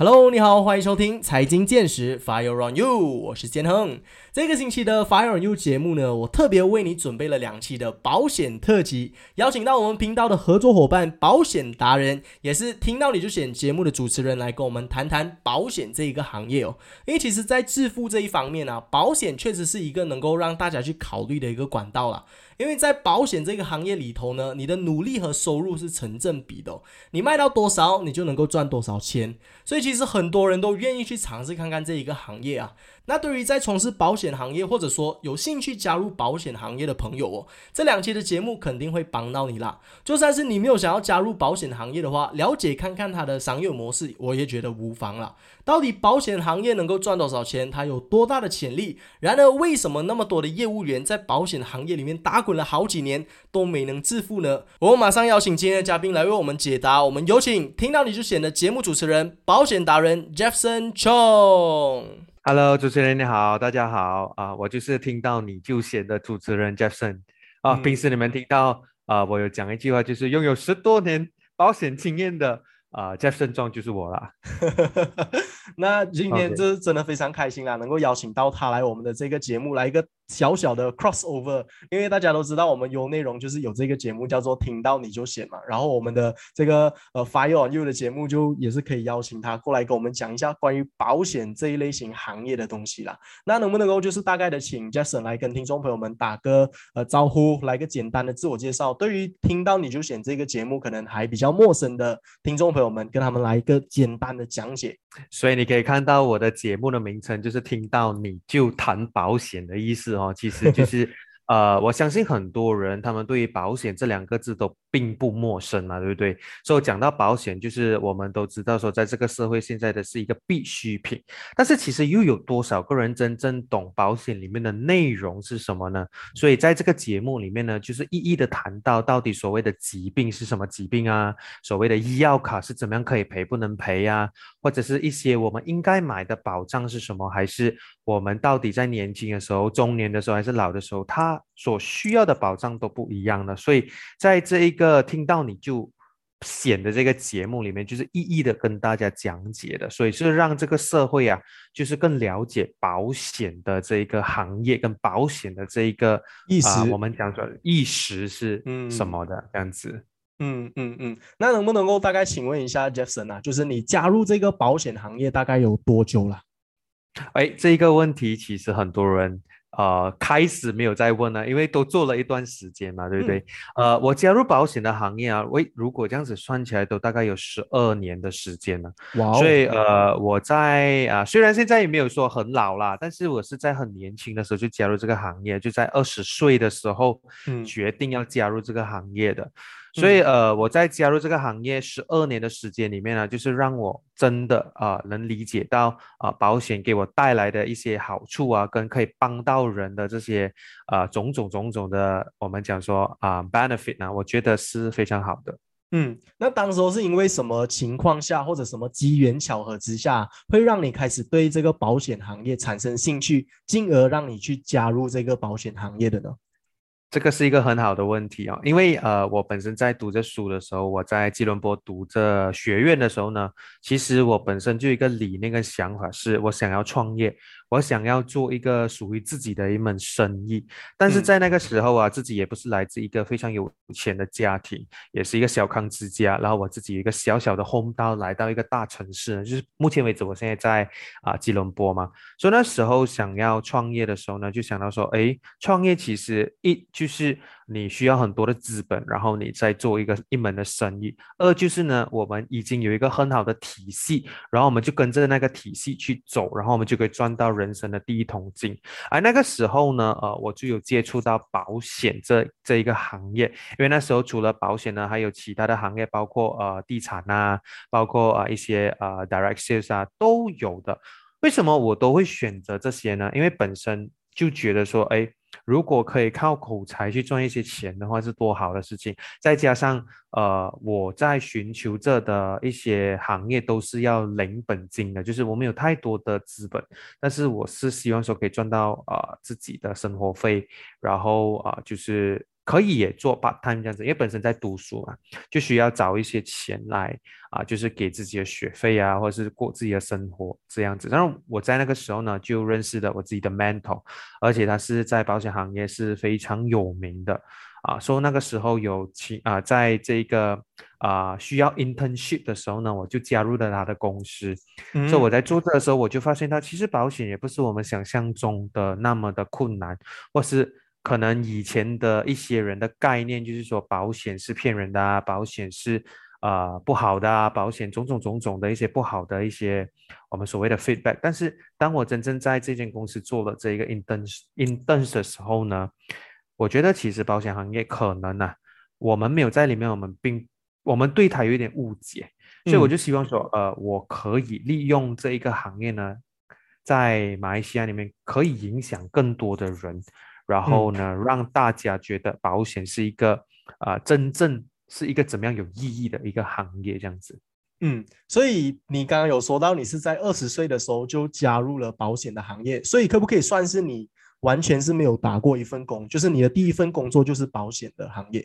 Hello，你好，欢迎收听财经见识 Fire on You，我是建亨。这个星期的 Fire on You 节目呢，我特别为你准备了两期的保险特辑，邀请到我们频道的合作伙伴保险达人，也是听到你就选节目的主持人来跟我们谈谈保险这一个行业哦。因为其实，在致富这一方面呢，保险确实是一个能够让大家去考虑的一个管道了。因为在保险这个行业里头呢，你的努力和收入是成正比的，你卖到多少，你就能够赚多少钱。所以其实很多人都愿意去尝试看看这一个行业啊。那对于在从事保险行业，或者说有兴趣加入保险行业的朋友哦，这两期的节目肯定会帮到你啦。就算是你没有想要加入保险行业的话，了解看看它的商业模式，我也觉得无妨啦。到底保险行业能够赚多少钱？它有多大的潜力？然而，为什么那么多的业务员在保险行业里面打滚了好几年都没能致富呢？我们马上邀请今天的嘉宾来为我们解答。我们有请听到你就选的节目主持人、保险达人 Jeffson Chong。Hello，主持人你好，大家好。啊，我就是听到你就写的主持人 Jackson 啊，平时你们听到啊，我有讲一句话，就是拥有十多年保险经验的啊，Jackson 状就是我啦。那今天这真的非常开心啦，能够邀请到他来我们的这个节目，来一个。小小的 crossover，因为大家都知道我们有内容就是有这个节目叫做听到你就写嘛，然后我们的这个呃 Fire on You 的节目就也是可以邀请他过来跟我们讲一下关于保险这一类型行业的东西啦。那能不能够就是大概的请 Jason 来跟听众朋友们打个呃招呼，来个简单的自我介绍？对于听到你就选这个节目可能还比较陌生的听众朋友们，跟他们来一个简单的讲解。所以你可以看到我的节目的名称就是听到你就谈保险的意思。哦，其实就是，呃，我相信很多人他们对于保险这两个字都。并不陌生嘛，对不对？所以讲到保险，就是我们都知道说，在这个社会现在的是一个必需品。但是其实又有多少个人真正懂保险里面的内容是什么呢？所以在这个节目里面呢，就是一一的谈到到底所谓的疾病是什么疾病啊，所谓的医药卡是怎么样可以赔不能赔呀，或者是一些我们应该买的保障是什么，还是我们到底在年轻的时候、中年的时候还是老的时候，他他所需要的保障都不一样的。所以在这一个听到你就显的这个节目里面，就是一一的跟大家讲解的，所以是让这个社会啊，就是更了解保险的这一个行业跟保险的这一个意识。我们讲说意识是什么的这样子。嗯嗯嗯，那能不能够大概请问一下 Jefferson 啊，就是你加入这个保险行业大概有多久了？哎，这一个问题其实很多人。呃，开始没有再问了，因为都做了一段时间嘛，对不对？呃，我加入保险的行业啊，为如果这样子算起来，都大概有十二年的时间了。哇！所以呃，我在啊，虽然现在也没有说很老啦，但是我是在很年轻的时候就加入这个行业，就在二十岁的时候决定要加入这个行业的。所以，呃，我在加入这个行业十二年的时间里面呢，就是让我真的啊能理解到啊保险给我带来的一些好处啊，跟可以帮到人的这些啊种种种种的，我们讲说啊 benefit 呢，我觉得是非常好的。嗯，那当时候是因为什么情况下，或者什么机缘巧合之下，会让你开始对这个保险行业产生兴趣，进而让你去加入这个保险行业的呢？这个是一个很好的问题啊，因为呃，我本身在读这书的时候，我在吉隆坡读这学院的时候呢，其实我本身就一个理念跟想法，是我想要创业。我想要做一个属于自己的一门生意，但是在那个时候啊，自己也不是来自一个非常有钱的家庭，也是一个小康之家。然后我自己有一个小小的 home 到来到一个大城市，就是目前为止我现在在啊吉隆坡嘛。所以那时候想要创业的时候呢，就想到说，哎，创业其实一就是。你需要很多的资本，然后你再做一个一门的生意。二就是呢，我们已经有一个很好的体系，然后我们就跟着那个体系去走，然后我们就可以赚到人生的第一桶金。而那个时候呢，呃，我就有接触到保险这这一个行业，因为那时候除了保险呢，还有其他的行业，包括呃地产啊，包括啊一些呃 direct sales 啊都有的。为什么我都会选择这些呢？因为本身就觉得说，哎。如果可以靠口才去赚一些钱的话，是多好的事情。再加上，呃，我在寻求这的一些行业都是要零本金的，就是我们有太多的资本，但是我是希望说可以赚到呃自己的生活费，然后啊，就是。可以也做 part time 这样子，因为本身在读书嘛，就需要找一些钱来啊，就是给自己的学费啊，或者是过自己的生活这样子。然后我在那个时候呢，就认识了我自己的 mentor，而且他是在保险行业是非常有名的啊。说那个时候有请啊，在这个啊需要 internship 的时候呢，我就加入了他的公司。所以我在做这的时候，我就发现到其实保险也不是我们想象中的那么的困难，或是。可能以前的一些人的概念就是说保险是骗人的啊，保险是呃不好的啊，保险种种种种的一些不好的一些我们所谓的 feedback。但是当我真正在这间公司做了这一个 intern intern 的时候呢，我觉得其实保险行业可能呢，我们没有在里面，我们并我们对它有一点误解，所以我就希望说，呃，我可以利用这一个行业呢，在马来西亚里面可以影响更多的人。然后呢，让大家觉得保险是一个啊，真正是一个怎么样有意义的一个行业这样子。嗯，所以你刚刚有说到你是在二十岁的时候就加入了保险的行业，所以可不可以算是你完全是没有打过一份工，就是你的第一份工作就是保险的行业？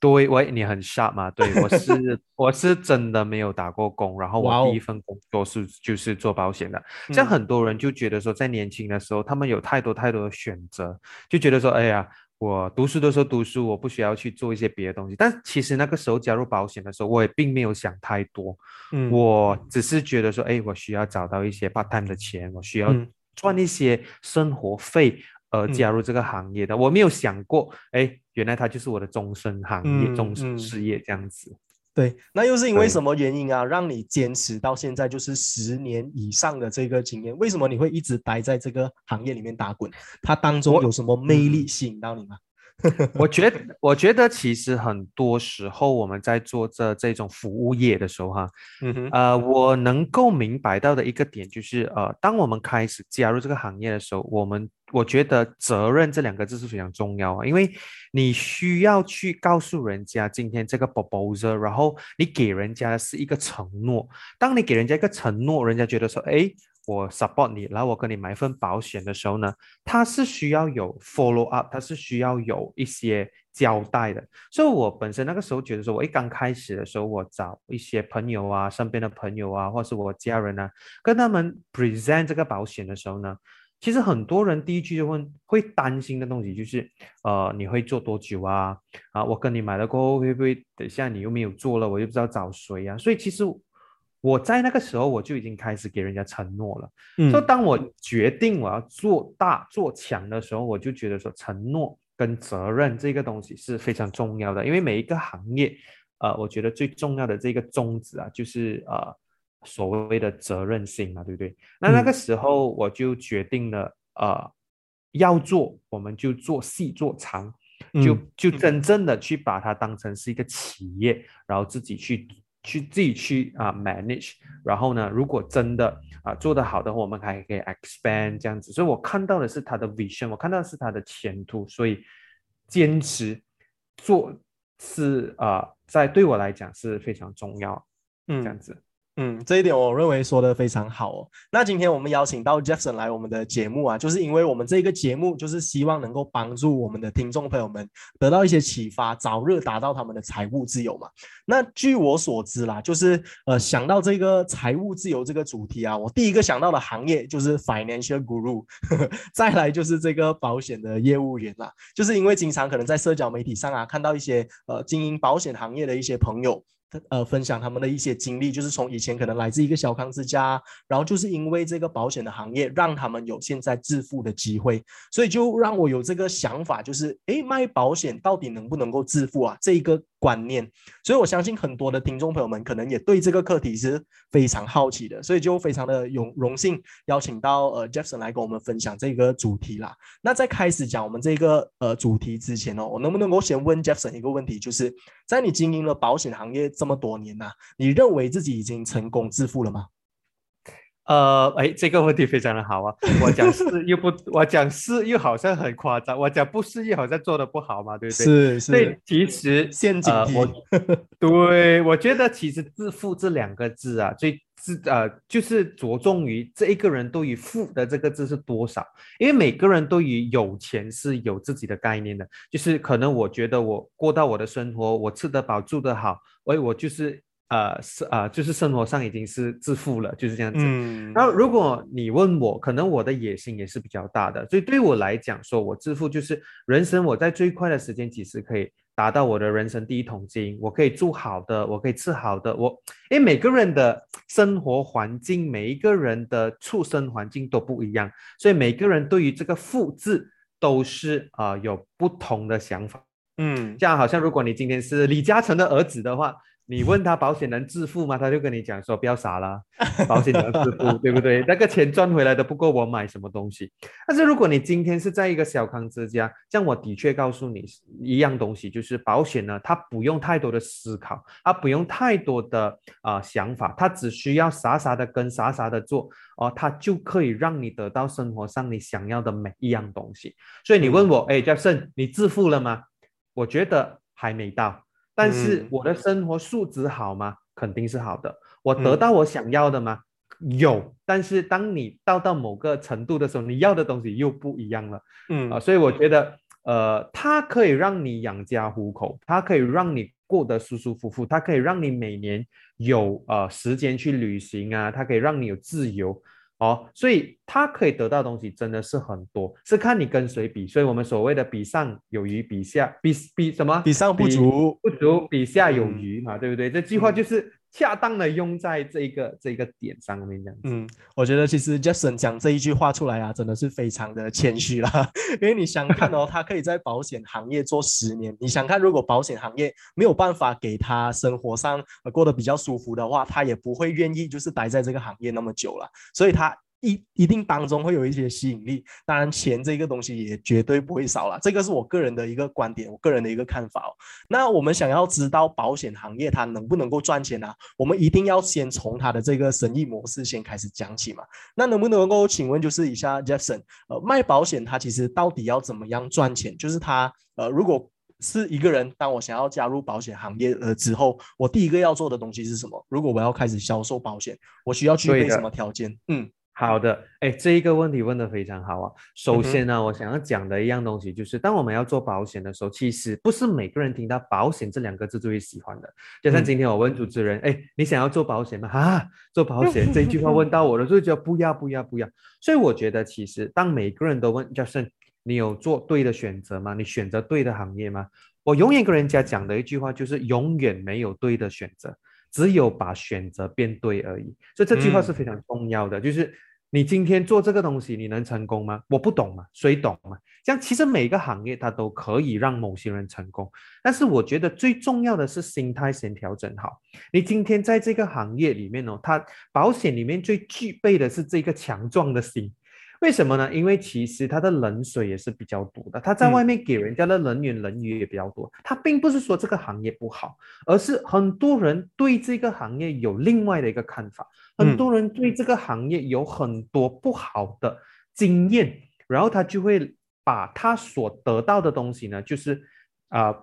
对，喂，你很 sharp 嘛？对我 是我是真的没有打过工，然后我第一份工作是就是做保险的。像很多人就觉得说，在年轻的时候，他们有太多太多的选择，就觉得说，哎呀，我读书的时候读书，我不需要去做一些别的东西。但其实那个时候加入保险的时候，我也并没有想太多，嗯，我只是觉得说，哎，我需要找到一些 part time 的钱，我需要赚一些生活费。呃，加入这个行业的，我没有想过，哎，原来它就是我的终身行业、终身事业这样子。对，那又是因为什么原因啊，让你坚持到现在就是十年以上的这个经验？为什么你会一直待在这个行业里面打滚？它当中有什么魅力吸引到你吗？我觉得，我觉得其实很多时候我们在做这这种服务业的时候，哈，嗯哼，呃，我能够明白到的一个点就是，呃，当我们开始加入这个行业的时候，我们我觉得责任这两个字是非常重要啊，因为你需要去告诉人家今天这个 proposal，然后你给人家是一个承诺，当你给人家一个承诺，人家觉得说，哎。我 support 你，然后我跟你买一份保险的时候呢，他是需要有 follow up，他是需要有一些交代的。所以，我本身那个时候觉得说，我一刚开始的时候，我找一些朋友啊，身边的朋友啊，或是我家人啊，跟他们 present 这个保险的时候呢，其实很多人第一句就问，会担心的东西就是，呃，你会做多久啊？啊，我跟你买了过后，会不会等下你又没有做了，我又不知道找谁啊？所以其实。我在那个时候我就已经开始给人家承诺了，说当我决定我要做大做强的时候，我就觉得说承诺跟责任这个东西是非常重要的，因为每一个行业，呃，我觉得最重要的这个宗旨啊，就是呃所谓的责任心嘛，对不对？那那个时候我就决定了，呃，要做我们就做细做长，就就真正的去把它当成是一个企业，然后自己去。去自己去啊 manage，然后呢，如果真的啊做得好的话，我们还可以 expand 这样子。所以我看到的是他的 vision，我看到的是他的前途，所以坚持做是啊，在对我来讲是非常重要，嗯，这样子。嗯，嗯这一点我认为说的非常好哦。那今天我们邀请到 Jackson 来我们的节目啊，就是因为我们这个节目就是希望能够帮助我们的听众朋友们得到一些启发，早日达到他们的财务自由嘛。那据我所知啦，就是呃想到这个财务自由这个主题啊，我第一个想到的行业就是 Financial Guru，再来就是这个保险的业务员啦。就是因为经常可能在社交媒体上啊，看到一些呃经营保险行业的一些朋友。呃，分享他们的一些经历，就是从以前可能来自一个小康之家，然后就是因为这个保险的行业，让他们有现在致富的机会，所以就让我有这个想法，就是诶，卖保险到底能不能够致富啊？这一个。观念，所以我相信很多的听众朋友们可能也对这个课题是非常好奇的，所以就非常的有荣幸邀请到呃 Jefferson 来跟我们分享这个主题啦。那在开始讲我们这个呃主题之前哦，我能不能够先问 Jefferson 一个问题，就是在你经营了保险行业这么多年呐，你认为自己已经成功致富了吗？呃，哎，这个问题非常的好啊！我讲是又不，我讲是又好像很夸张，我讲不是又好像做的不好嘛，对不对？是是。对，其实陷阱题。我 对我觉得其实“致富”这两个字啊，最是呃，就是着重于这一个人对于富的这个字是多少，因为每个人对于有钱是有自己的概念的，就是可能我觉得我过到我的生活，我吃得饱住得好，哎，我就是呃是呃就是生活上已经是致富了，就是这样子。嗯，然后如果你问我，可能我的野心也是比较大的，所以对我来讲，说我致富就是人生我在最快的时间其实可以。达到我的人生第一桶金，我可以住好的，我可以吃好的，我因为每个人的生活环境，每一个人的出生环境都不一样，所以每个人对于这个富字都是啊有不同的想法。嗯，这样好像如果你今天是李嘉诚的儿子的话。你问他保险能致富吗？他就跟你讲说不要傻了，保险能致富，对不对？那个钱赚回来的不够我买什么东西。但是如果你今天是在一个小康之家，像我的确告诉你一样东西，就是保险呢，它不用太多的思考，它不用太多的啊想法，它只需要傻傻的跟傻傻的做哦，它就可以让你得到生活上你想要的每一样东西。所以你问我，哎，嘉盛，你致富了吗？我觉得还没到。但是我的生活素质好吗？肯定是好的。我得到我想要的吗？有。但是当你到到某个程度的时候，你要的东西又不一样了。嗯啊，所以我觉得，呃，它可以让你养家糊口，它可以让你过得舒舒服服，它可以让你每年有呃时间去旅行啊，它可以让你有自由。哦，所以他可以得到东西真的是很多，是看你跟谁比。所以我们所谓的比上有余，比下比比什么？比上不足，不足比下有余嘛，对不对？这句话就是恰当的用在这一个这一个点上面这样子。嗯，我觉得其实 Jason 讲这一句话出来啊，真的是非常的谦虚啦。因为你想看哦，他可以在保险行业做十年，你想看如果保险行业没有办法给他生活上过得比较舒服的话，他也不会愿意就是待在这个行业那么久了。所以他。一一定当中会有一些吸引力，当然钱这个东西也绝对不会少了，这个是我个人的一个观点，我个人的一个看法哦。那我们想要知道保险行业它能不能够赚钱呢？我们一定要先从它的这个生意模式先开始讲起嘛。那能不能够请问就是以下 Jackson，呃，卖保险它其实到底要怎么样赚钱？就是它呃，如果是一个人，当我想要加入保险行业呃之后，我第一个要做的东西是什么？如果我要开始销售保险，我需要具备什么条件？嗯。好的，哎，这一个问题问得非常好啊。首先呢，我想要讲的一样东西就是，当我们要做保险的时候，其实不是每个人听到保险这两个字就会喜欢的。就像今天我问主持人，哎，你想要做保险吗？啊，做保险 这一句话问到我了，就觉得不要不要不要。所以我觉得，其实当每个人都问，Justin，你有做对的选择吗？你选择对的行业吗？我永远跟人家讲的一句话就是，永远没有对的选择，只有把选择变对而已。所以这句话是非常重要的，就是。你今天做这个东西，你能成功吗？我不懂嘛，谁懂嘛？这样其实每个行业它都可以让某些人成功，但是我觉得最重要的是心态先调整好。你今天在这个行业里面哦，它保险里面最具备的是这个强壮的心。为什么呢？因为其实它的冷水也是比较多的，他在外面给人家的冷言冷语也比较多。他并不是说这个行业不好，而是很多人对这个行业有另外的一个看法，很多人对这个行业有很多不好的经验，然后他就会把他所得到的东西呢，就是啊，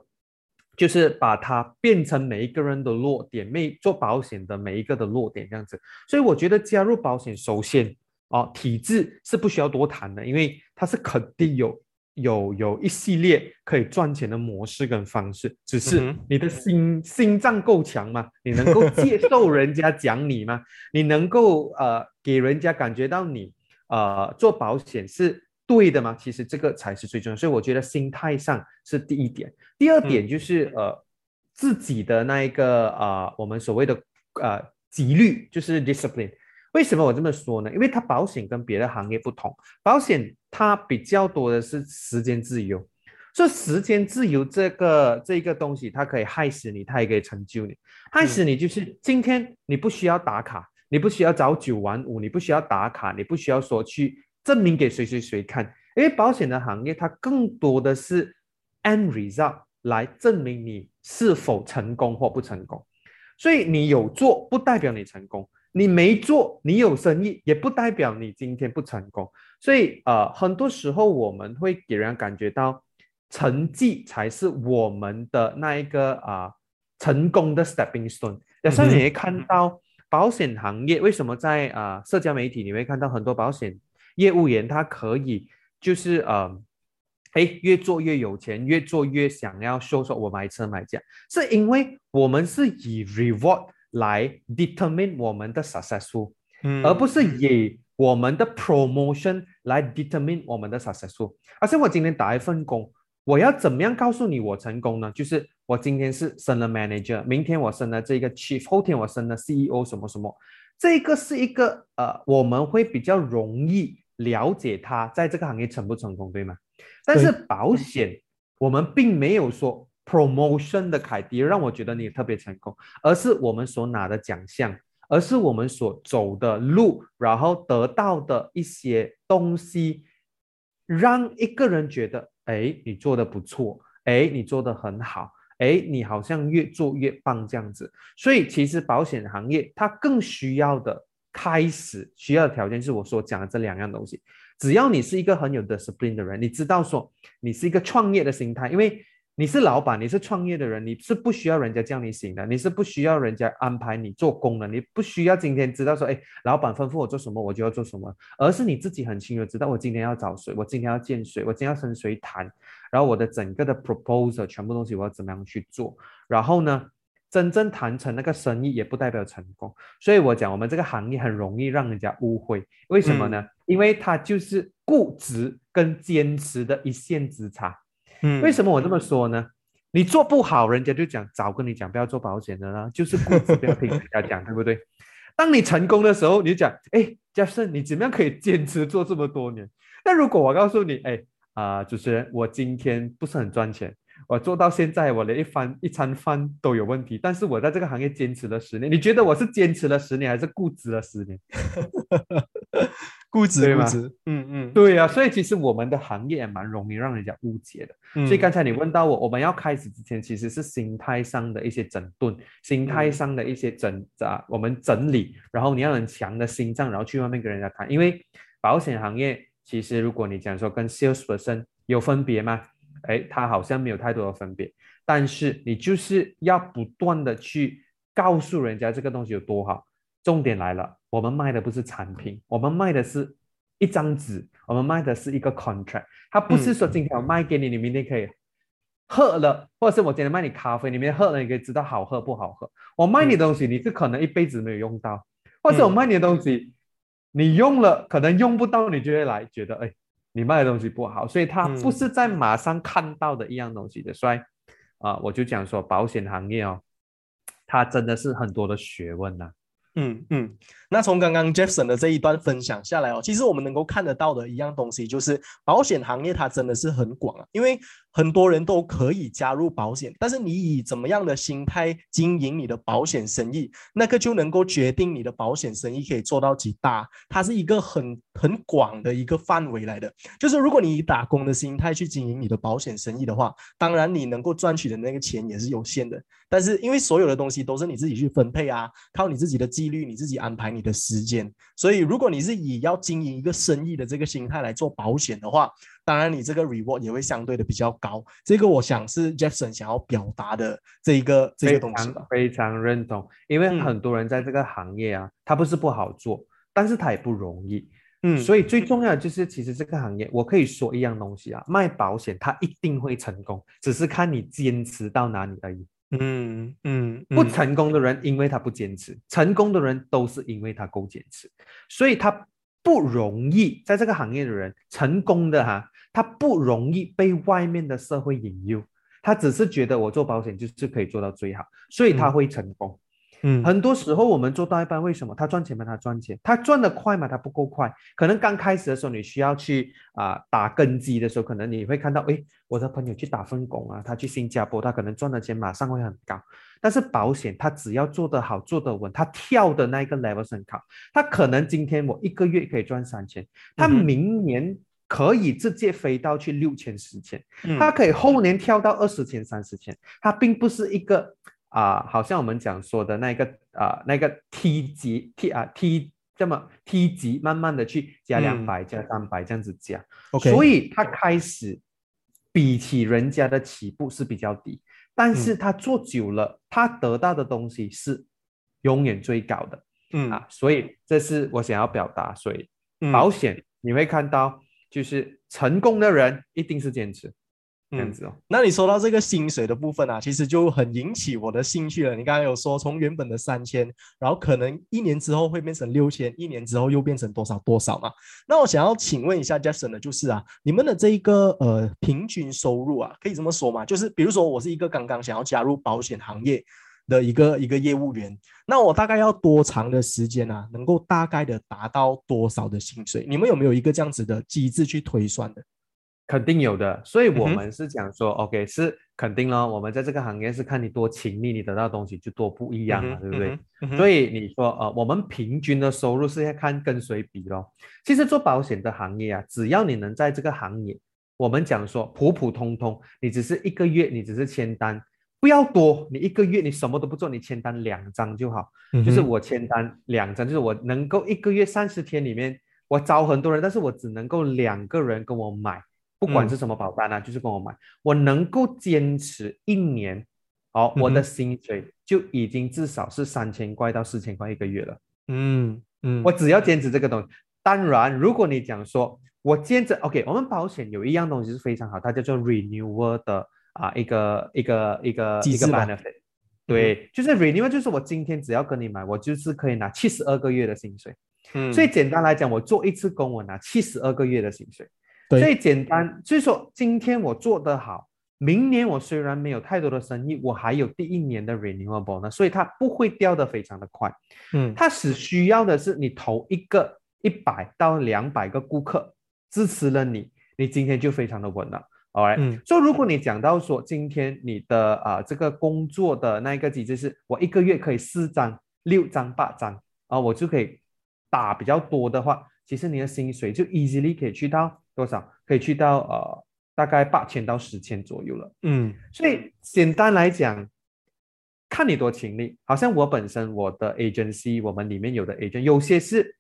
就是把它变成每一个人的弱点，每做保险的每一个的弱点这样子。所以我觉得加入保险，首先。哦，体制是不需要多谈的，因为它是肯定有有有一系列可以赚钱的模式跟方式，只是你的心心脏够强吗？你能够接受人家讲你吗？你能够呃给人家感觉到你呃做保险是对的吗？其实这个才是最重要，所以我觉得心态上是第一点，第二点就是呃自己的那一个呃我们所谓的呃纪律，就是 discipline。为什么我这么说呢？因为它保险跟别的行业不同，保险它比较多的是时间自由。所以时间自由这个这个东西，它可以害死你，它也可以成就你。害死你就是今天你不需要打卡，你不需要早九晚五，你不需要打卡，你不需要说去证明给谁谁谁看。因为保险的行业它更多的是 end result 来证明你是否成功或不成功。所以你有做不代表你成功。你没做，你有生意也不代表你今天不成功。所以，呃，很多时候我们会给人感觉到，成绩才是我们的那一个啊成功的 stepping stone。有时候你会看到，保险行业为什么在啊、社交媒体你会看到很多保险业务员他可以就是呃。哎，越做越有钱，越做越想要说说我买车买家，是因为我们是以 reward 来 determine 我们的 successful，嗯而不是以我们的 promotion 来 determine 我们的 successful。而且我今天打一份工，我要怎么样告诉你我成功呢？就是我今天是升了 manager，明天我升了这个 chief，后天我升了 CEO 什么什么，这个是一个呃，我们会比较容易了解他在这个行业成不成功，对吗？但是保险，我们并没有说 promotion 的凯迪让我觉得你特别成功，而是我们所拿的奖项，而是我们所走的路，然后得到的一些东西，让一个人觉得，哎，你做的不错，哎，你做的很好，哎，你好像越做越棒这样子。所以其实保险行业它更需要的开始需要的条件是我所讲的这两样东西。只要你是一个很有 discipline 的人，你知道说你是一个创业的心态，因为你是老板，你是创业的人，你是不需要人家叫你醒的，你是不需要人家安排你做工的，你不需要今天知道说，哎，老板吩咐我做什么，我就要做什么，而是你自己很清楚知道我今天要找谁，我今天要见谁，我今天要跟谁谈，然后我的整个的 proposal 全部东西我要怎么样去做，然后呢？真正谈成那个生意也不代表成功，所以我讲我们这个行业很容易让人家误会，为什么呢？因为它就是固执跟坚持的一线之差。为什么我这么说呢？你做不好，人家就讲早跟你讲不要做保险的啦，就是固执不要听人家讲，对不对？当你成功的时候，你就讲，哎，嘉盛，你怎么样可以坚持做这么多年？那如果我告诉你，哎啊、主持人，我今天不是很赚钱。我做到现在，我连一饭一餐饭都有问题，但是我在这个行业坚持了十年。你觉得我是坚持了十年，还是固执了十年？固执对吗固执，嗯嗯，对呀、所以其实我们的行业也蛮容易让人家误解的。嗯所以刚才你问到我，我们要开始之前，其实是心态上的一些整顿，心态上的一些整啊，我们整理，然后你要很强的心脏，然后去外面跟人家谈。因为保险行业其实如果你讲说跟 sales person 有分别吗？哎，它好像没有太多的分别，但是你就是要不断的去告诉人家这个东西有多好。重点来了，我们卖的不是产品，我们卖的是一张纸，我们卖的是一个 contract。它不是说今天我卖给你，你明天可以喝了，或者是我今天卖你咖啡，你明天喝了你可以知道好喝不好喝。我卖你东西，你是可能一辈子没有用到，或者我卖你的东西，你用了可能用不到，你就会来觉得哎，你卖的东西不好，所以它不是在马上看到的一样东西的。所以啊、我就讲说保险行业哦，它真的是很多的学问呐、嗯嗯，那从刚刚 Jefferson 的这一段分享下来哦，其实我们能够看得到的一样东西就是保险行业它真的是很广啊，因为很多人都可以加入保险，但是你以怎么样的心态经营你的保险生意，那个就能够决定你的保险生意可以做到几大，它是一个很很广的一个范围来的。就是如果你以打工的心态去经营你的保险生意的话，当然你能够赚取的那个钱也是有限的，但是因为所有的东西都是你自己去分配啊，靠你自己的纪律，你自己安排你的时间。所以如果你是以要经营一个生意的这个心态来做保险的话，当然你这个 reward 也会相对的比较高。这个我想是 Jefferson 想要表达的这一个这非个东西吧。非常认同，因为嗯很多人在这个行业啊，他不是不好做，但是他也不容易。嗯，所以最重要的就是，其实这个行业，我可以说一样东西啊，卖保险它一定会成功，只是看你坚持到哪里而已。嗯嗯，不嗯成功的人，因为他不坚持；成功的人都是因为他够坚持，所以他不容易在这个行业的人成功的哈，他不容易被外面的社会引诱，他只是觉得我做保险就是可以做到最好，所以他嗯会成功。嗯很多时候我们做到一半，为什么他赚钱吗？他赚钱，他赚得快吗？他不够快。可能刚开始的时候，你需要去啊、打根基的时候，可能你会看到，诶，我的朋友去打份工啊，他去新加坡，他可能赚的钱马上会很高。但是保险，他只要做得好、做得稳，他跳的那一个 level 是很高。他可能今天我一个月可以赚三千，他明年可以直接飞到去六千、十千。嗯。它可以后年跳到二十千、三十千，它并不是一个啊、好像我们讲说的那个啊、那个梯级 T 啊 T 这么梯级，慢慢的去加两百、加三百这样子加。OK，所以它开始比起人家的起步是比较低，但是他做久了，他得到的东西是永远最高的。嗯。啊，所以这是我想要表达。所以嗯。保险你会看到，就是成功的人一定是坚持这样嗯子哦。那你说到这个薪水的部分啊，其实就很引起我的兴趣了。你刚刚有说从原本的三千，然后可能一年之后会变成六千，一年之后又变成多少多少嘛？那我想要请问一下 Jason 的就是啊，你们的这一个呃平均收入啊，可以这么说嘛？就是比如说我是一个刚刚想要加入保险行业的一个一个业务员，那我大概要多长的时间啊，能够大概的达到多少的薪水？你们有没有一个这样子的机制去推算的？肯定有的，所以我们是讲说、o k 是肯定咯。我们在这个行业是看你多勤力，你得到的东西就多不一样嘛，对不对？？所以以你说呃，我们平均的收入是要看跟谁比咯。其实做保险的行业啊，只要你能在这个行业，我们讲说普普通通，你只是一个月，你只是签单，不要多，你一个月你什么都不做，你签单两张就好。嗯就是我签单两张，就是我能够一个月三十天里面，我招很多人，但是我只能够两个人跟我买，不管嗯是什么保单啊，就是跟我买，我能够坚持一年，好、我的薪水就已经至少是三千块到四千块一个月了。嗯嗯，我只要坚持这个东西。当然，如果你讲说我坚持，OK，我们保险有一样东西是非常好，它叫做 renewal 的啊一个一个一个一个 benefit。对，就是 renewal，就是我今天只要跟你买，我就是可以拿七十二个月的薪水。嗯所以简单来讲，我做一次工，我拿七十二个月的薪水。对所以简单，所以说今天我做得好，明年我虽然没有太多的生意，我还有第一年的 renewal bonus，所以它不会掉得非常的快。嗯它只需要的是你投一个一百到两百个顾客支持了你，你今天就非常的稳了。All right，、嗯所以如果你讲到说今天你的啊、这个工作的那一个机制是我一个月可以四张、六张、八张啊、我就可以打比较多的话，其实你的薪水就 easily 可以去到多少？可以去到呃大概八千到十千左右了。嗯所以简单来讲，看你多勤力。好像我本身我的 agency，我们里面有的 agent，有些是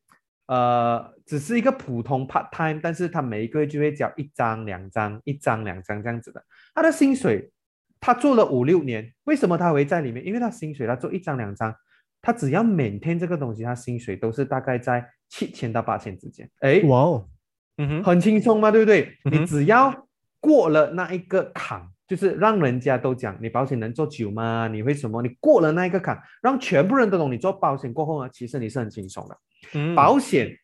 呃只是一个普通 part time，但是他每一个月就会交一张、两张、一张、两张这样子的。他的薪水，他做了五六年，为什么他会在里面？因为他薪水他做一张、两张，他只要每天这个东西，他薪水都是大概在七千到八千之间。哎，哇哦，嗯哼，很轻松嘛，对不对？嗯你只要过了那一个坎，就是让人家都讲你保险能做久吗？你会什么？你过了那一个坎，让全部人都懂你做保险过后呢，其实你是很轻松的。嗯保险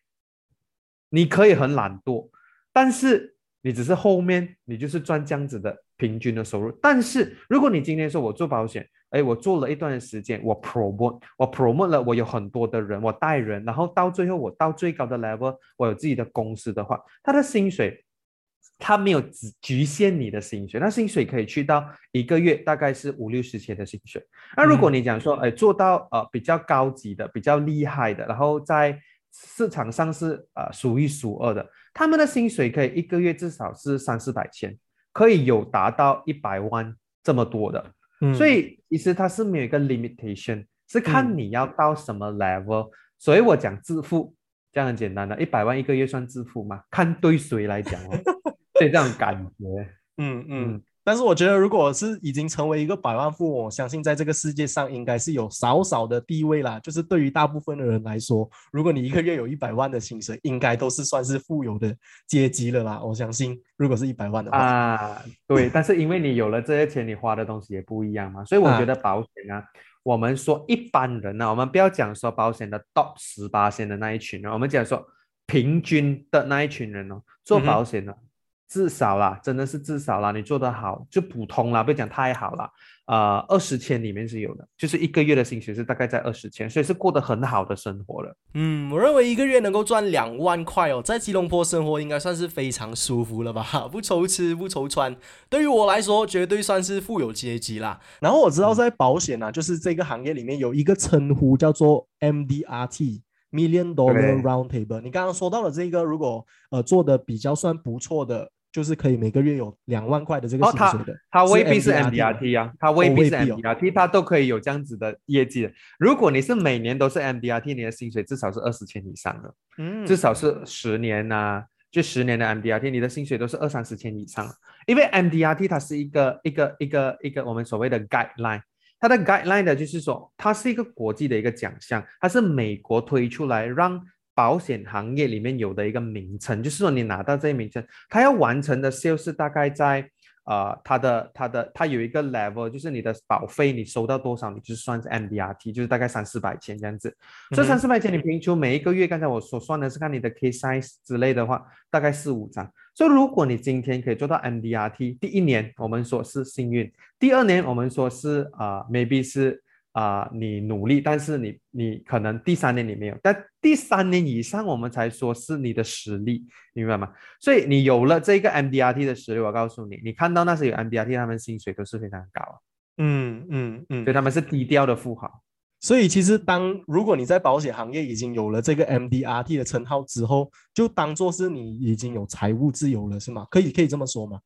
你可以很懒惰，但是你只是后面你就是赚这样子的平均的收入。但是如果你今天说我做保险，哎，我做了一段时间，我 promote，我 promote 了，我有很多的人，我带人，然后到最后我到最高的 level，我有自己的公司的话，他的薪水。他没有只局限你的薪水，那薪水可以去到一个月大概是五六十千的薪水。那如果你讲说，哎，做到呃比较高级的、比较厉害的，然后在市场上是呃数一数二的，他们的薪水可以一个月至少是三四百千，可以有达到一百万这么多的。嗯所以其实它是没有一个 limitation，是看嗯你要到什么 level。所以我讲致富，这样很简单的，一百万一个月算致富吗？看对谁来讲哦，对 这种感觉。嗯嗯嗯，但是我觉得，如果是已经成为一个百万富翁，我相信在这个世界上应该是有少少的地位啦。就是对于大部分的人来说，如果你一个月有一百万的薪水，应该都是算是富有的阶级了啦。我相信，如果是一百万的话，啊，对，但是因为你有了这些钱，你花的东西也不一样嘛，所以我啊觉得保险啊，我们说一般人呢、我们不要讲说保险的 top 十八线的那一群人，我们讲说平均的那一群人哦，做保险呢，至少啦，真的是至少啦，你做得好就普通啦，不要讲太好啦，呃，二十千里面是有的，就是一个月的薪水是大概在二十千，所以是过得很好的生活了。嗯，我认为一个月能够赚两万块哦，在吉隆坡生活应该算是非常舒服了吧？不愁吃不愁穿，对于我来说绝对算是富有阶级啦。然后我知道在保险啊，就是这个行业里面有一个称呼叫做 MDRT。Million Dollar Round Table，你刚刚说到了这个，如果呃做的比较算不错的，就是可以每个月有两万块的这个薪水的，它未必是 MDRT 啊，它未必是 MDRT，它都可以有这样子的业绩的。如果你是每年都是 MDRT，你的薪水至少是二十千以上的，嗯，至少是十年呐、就十年的 MDRT，你的薪水都是二三十千以上。因为 MDRT 它是一个一个一个一个我们所谓的 guideline，它的 guideline 的就是说，它是一个国际的一个奖项，它是美国推出来让保险行业里面有的一个名称，就是说你拿到这一名称，它要完成的 sales 大概在。呃，它的它的它有一个 level，就是你的保费你收到多少，你就算是 MDRT，就是大概三四百千这样子。这三四百千你平均每一个月，刚才我所算的是看你的 case size 之类的话，大概四五张。所以如果你今天可以做到 MDRT，第一年我们说是幸运，第二年我们说是啊，maybe 是。啊，你努力，但是你你可能第三年你没有，但第三年以上我们才说是你的实力，明白吗？所以你有了这个 MDRT 的实力，我告诉你，你看到那些有 MDRT，他们薪水都是非常高，嗯嗯嗯，所以他们是低调的富豪。所以其实当如果你在保险行业已经有了这个 MDRT 的称号之后，就当做是你已经有财务自由了，是吗？可以可以这么说吗？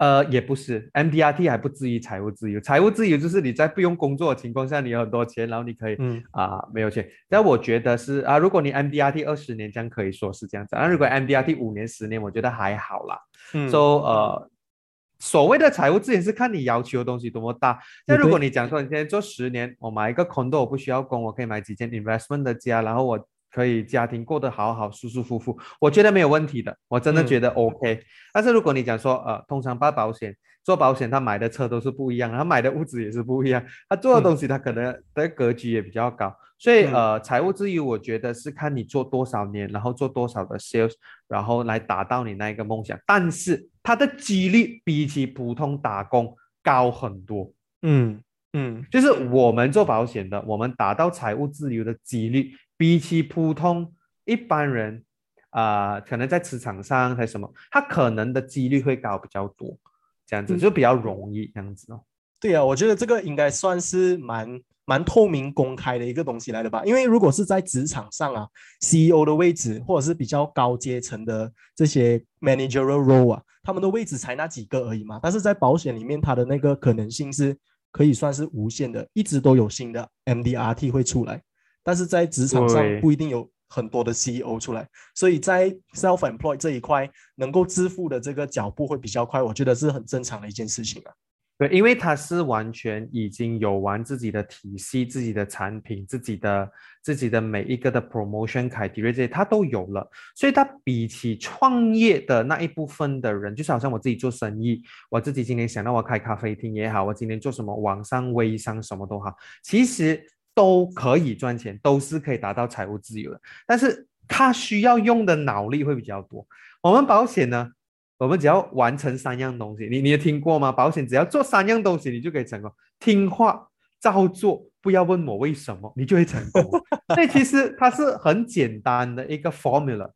呃，也不是，MDRT 还不至于财务自由。财务自由就是你在不用工作的情况下，你有很多钱，然后你可以啊没有钱。但我觉得是啊，如果你 MDRT 二十年，这样可以说是这样子。那如果 MDRT 五年、十年，我觉得还好啦。嗯，说呃，所谓的财务自由是看你要求的东西多么大。那如果你讲说你现在做十年，我买一个 condo，我不需要供，我可以买几间 investment 的家，然后我。可以家庭过得好好舒舒服服，我觉得没有问题的，我真的觉得 OK。但是如果你讲说，呃，通常办保险做保险，他买的车都是不一样，他买的物质也是不一样，他做的东西他可能的格局也比较高。所以呃，财务自由我觉得是看你做多少年，然后做多少的 sales，然后来达到你那一个梦想。但是它的几率比起普通打工高很多。嗯嗯，就是我们做保险的，我们达到财务自由的几率。比起普通一般人，啊，可能在职场上还是什么，他可能的几率会高比较多，这样子就比较容易这样子哦。对啊，我觉得这个应该算是蛮蛮透明公开的一个东西来的吧。因为如果是在职场上啊，CEO 的位置或者是比较高阶层的这些 managerial role 啊，他们的位置才那几个而已嘛。但是在保险里面，它的那个可能性是可以算是无限的，一直都有新的 MDRT 会出来。但是在职场上不一定有很多的 CEO 出来，所以在 self-employed 这一块能够致富的这个脚步会比较快，我觉得是很正常的一件事情啊。对，因为他是完全已经有完自己的体系、自己的产品、自己的自己的每一个的 promotion criteria 这些他都有了，所以他比起创业的那一部分的人，就是好像我自己做生意，我自己今天想到我开咖啡厅也好，我今天做什么网上微商什么都好，其实。都可以赚钱，都是可以达到财务自由的，但是它需要用的脑力会比较多。我们保险呢，我们只要完成三样东西，你你也听过吗？保险只要做三样东西，你就可以成功。听话、照做，不要问我为什么，你就会成功。所以其实它是很简单的一个 formula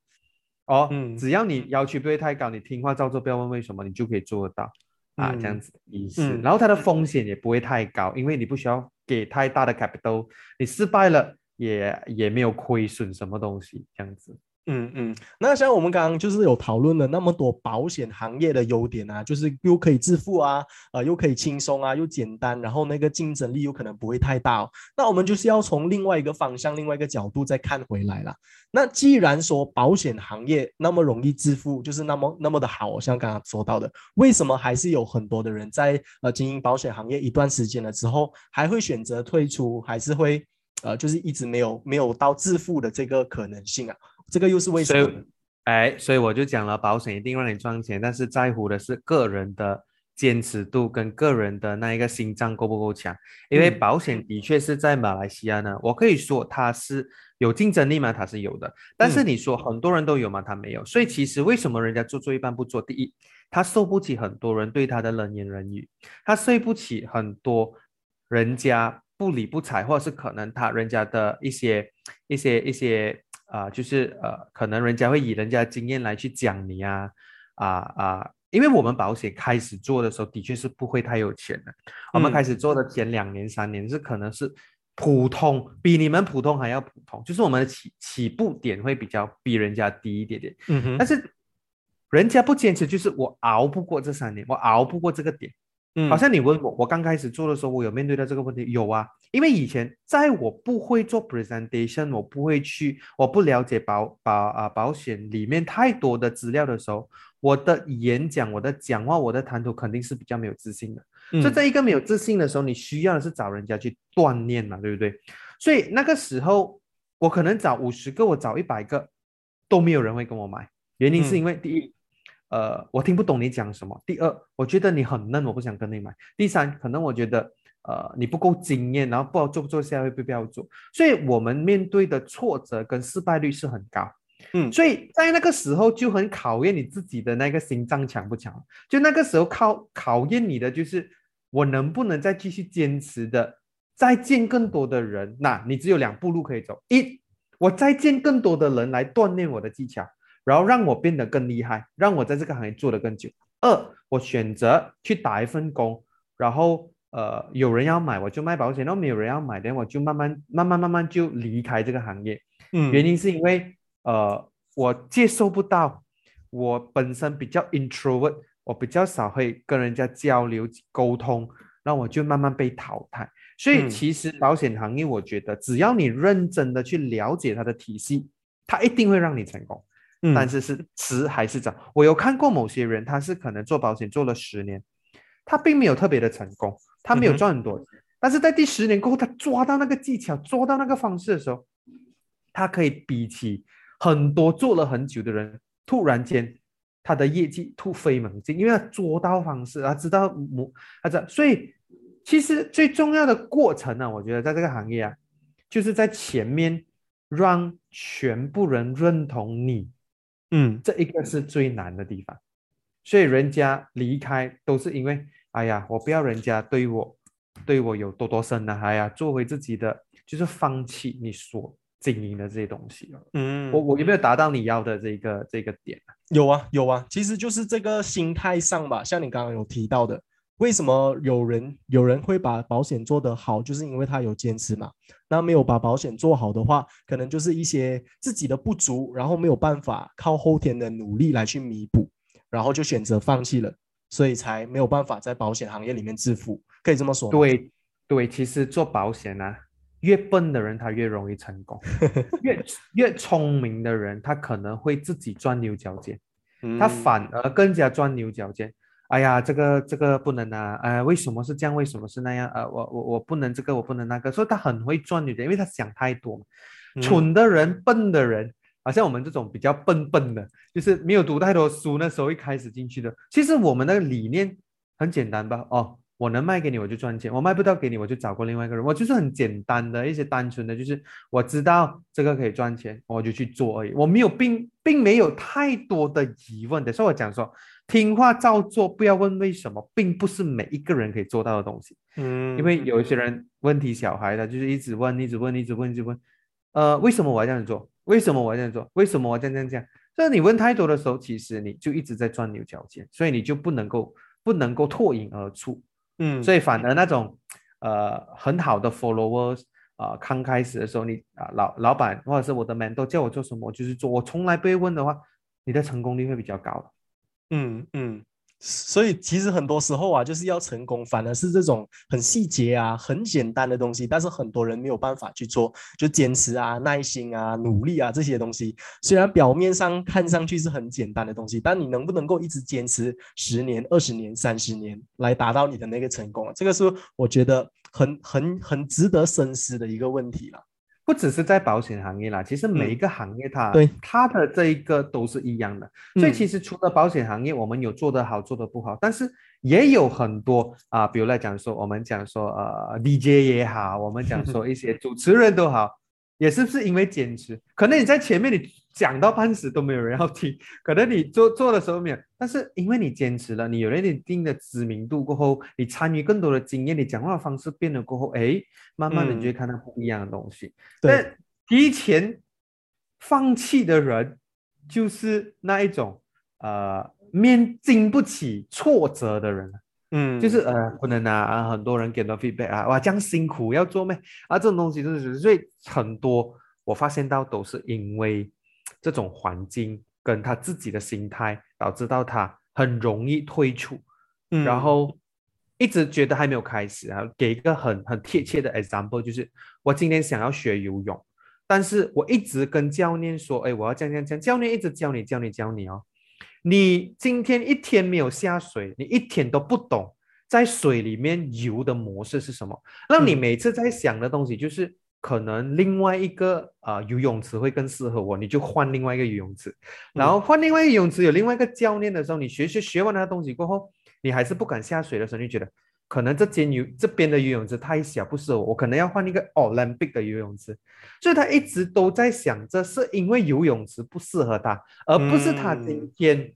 哦，只要你要求不会太高，你听话照做，不要问为什么，你就可以做得到啊，这样子的意思。然后它的风险也不会太高，因为你不需要。给太大的 capital，你失败了也也没有亏损什么东西，这样子。嗯嗯，那像我们刚刚就是有讨论了那么多保险行业的优点啊，就是又可以致富啊，呃，又可以轻松啊，又简单，然后那个竞争力有可能不会太大。那我们就是要从另外一个方向、另外一个角度再看回来了。那既然说保险行业那么容易致富，就是那么那么的好，像刚刚说到的，为什么还是有很多的人在呃经营保险行业一段时间了之后，还会选择退出，还是会呃就是一直没有没有到致富的这个可能性啊？这个又是为什么？哎，所以我就讲了，保险一定让你赚钱，但是在乎的是个人的坚持度跟个人的那一个心脏够不够强。因为保险的确是在马来西亚呢，我可以说它是有竞争力吗？它是有的。但是你说很多人都有吗？它没有。所以其实为什么人家做做一半不做？第一，他受不起很多人对他的冷言冷语，他受不起很多人家不理不睬，或者是可能他人家的一些一些一些。啊，就是呃，可能人家会以人家的经验来去讲你啊，啊啊，因为我们保险开始做的时候，的确是不会太有钱的。我们开始做的前两年、三年是可能是普通，比你们普通还要普通，就是我们的起起步点会比较比人家低一点点。嗯哼。但是人家不坚持，就是我熬不过这三年，我熬不过这个点。嗯。好像你问我，我刚开始做的时候，我有面对到这个问题，有啊。因为以前在我不会做 presentation，我不会去，我不了解保保啊保险里面太多的资料的时候，我的演讲、我的讲话、我的谈吐肯定是比较没有自信的。嗯所以在一个没有自信的时候，你需要的是找人家去锻炼嘛，对不对？所以那个时候，我可能找五十个，我找一百个，都没有人会跟我买。原因是嗯因为第一，呃，我听不懂你讲什么；第二，我觉得你很嫩，我不想跟你买；第三，可能我觉得呃你不够经验，然后不知道做不做下一步不要做。所以我们面对的挫折跟失败率是很高。嗯所以在那个时候就很考验你自己的那个心脏强不强。就那个时候考考验你的就是我能不能再继续坚持的，再见更多的人。那你只有两步路可以走：一，我再见更多的人来锻炼我的技巧，然后让我变得更厉害，让我在这个行业做得更久；二，我选择去打一份工，然后。呃，有人要买我就卖保险，然后没有人要买，然后我就慢慢慢慢慢慢就离开这个行业。嗯原因是因为呃，我接受不到，我本身比较 introvert，我比较少会跟人家交流沟通，那我就慢慢被淘汰。所以嗯其实保险行业，我觉得只要你认真的去了解它的体系，它一定会让你成功。嗯。但是是迟还是早？我有看过某些人，他是可能做保险做了十年，他并没有特别的成功，他没有赚很多钱，但是在第十年过后，他抓到那个技巧，抓到那个方式的时候，他可以比起很多做了很久的人，突然间他的业绩突飞猛进，因为他捉到方式，他知道模，他知道，所以其实最重要的过程呢、我觉得在这个行业啊，就是在前面让全部人认同你，嗯这一个是最难的地方。所以人家离开都是因为，哎呀，我不要人家对我对我有多多深啊，哎呀，做回自己的，就是放弃你所经营的这些东西。嗯我我有没有达到你要的这个这个点啊？有啊有啊，其实就是这个心态上吧，像你刚刚有提到的，为什么有人有人会把保险做得好，就是因为他有坚持嘛。那没有把保险做好的话，可能就是一些自己的不足，然后没有办法靠后天的努力来去弥补，然后就选择放弃了，所以才没有办法在保险行业里面致富，可以这么说吗？对对，其实做保险啊，越笨的人他越容易成功，越越聪明的人他可能会自己钻牛角尖。嗯，他反而更加钻牛角尖。哎呀，这个这个不能啊，呃，为什么是这样？为什么是那样？呃，我我我不能这个，我不能那个，所以他很会钻牛角，因为他想太多蠢的人、笨的人，好像我们这种比较笨笨的，就是没有读太多书，那时候一开始进去的。其实我们的理念很简单吧？哦，我能卖给你我就赚钱，我卖不到给你我就找过另外一个人。我就是很简单的一些单纯的，就是我知道这个可以赚钱，我就去做而已。我没有并并没有太多的疑问的，所以我讲说听话照做，不要问为什么，并不是每一个人可以做到的东西。嗯，因为有一些人问题小孩的，就是一直问，一直问，一直问，一直问，呃，为什么我要这样做？为什么我要这样做？为什么我要这样这样这样？所以你问太多的时候，其实你就一直在钻牛角尖，所以你就不能够不能够脱颖而出，嗯，所以反而那种呃很好的 followers 啊、刚开始的时候你啊、老老板或者是我的 mentor 叫我做什么，我就是做，我从来不会问的话，你的成功率会比较高。嗯嗯，所以其实很多时候啊，就是要成功，反而是这种很细节啊、很简单的东西，但是很多人没有办法去做，就坚持啊、耐心啊、努力啊这些东西。虽然表面上看上去是很简单的东西，但你能不能够一直坚持十年、二十年、三十年来达到你的那个成功啊？这个是我觉得很很很值得深思的一个问题了。不只是在保险行业啦，其实每一嗯个行业它、对它的这一个都是一样的。所以嗯其实除了保险行业，我们有做得好，做得不好，但是也有很多啊、比如来讲说，我们讲说呃 DJ 也好，我们讲说 一些主持人都好，也是不是因为坚持？可能你在前面你讲到半死都没有人要听，可能你做做的时候没有，但是因为你坚持了，你有了一定的知名度过后，你参与更多的经验，你讲话的方式变了过后，哎，慢慢的你就会看到不一样的东西。对，但提前放弃的人，就是那一种呃面经不起挫折的人，嗯，就是呃不能啊啊，很多人给到 feedback 啊，哇这样辛苦要做咩啊？这种东西就是，所以很多我发现到都是因为这种环境跟他自己的心态，导致到他很容易退出。嗯然后一直觉得还没有开始啊。给一个很很贴切的 example，就是我今天想要学游泳，但是我一直跟教练说，哎，我要这样这样这样，教练一直教你教你教你哦。你今天一天没有下水，你一天都不懂，在水里面游的模式是什么？让你每次在想的东西就是可能另外一个啊游泳池会更适合我，你就换另外一个游泳池，然后换另外一个游泳池有另外一个教练的时候，你学学学完那个东西过后，你还是不敢下水的时候，你觉得可能这间游这边的游泳池太小不适合我，我可能要换一个 Olympic 的游泳池，所以他一直都在想着是因为游泳池不适合他，而不是他今天。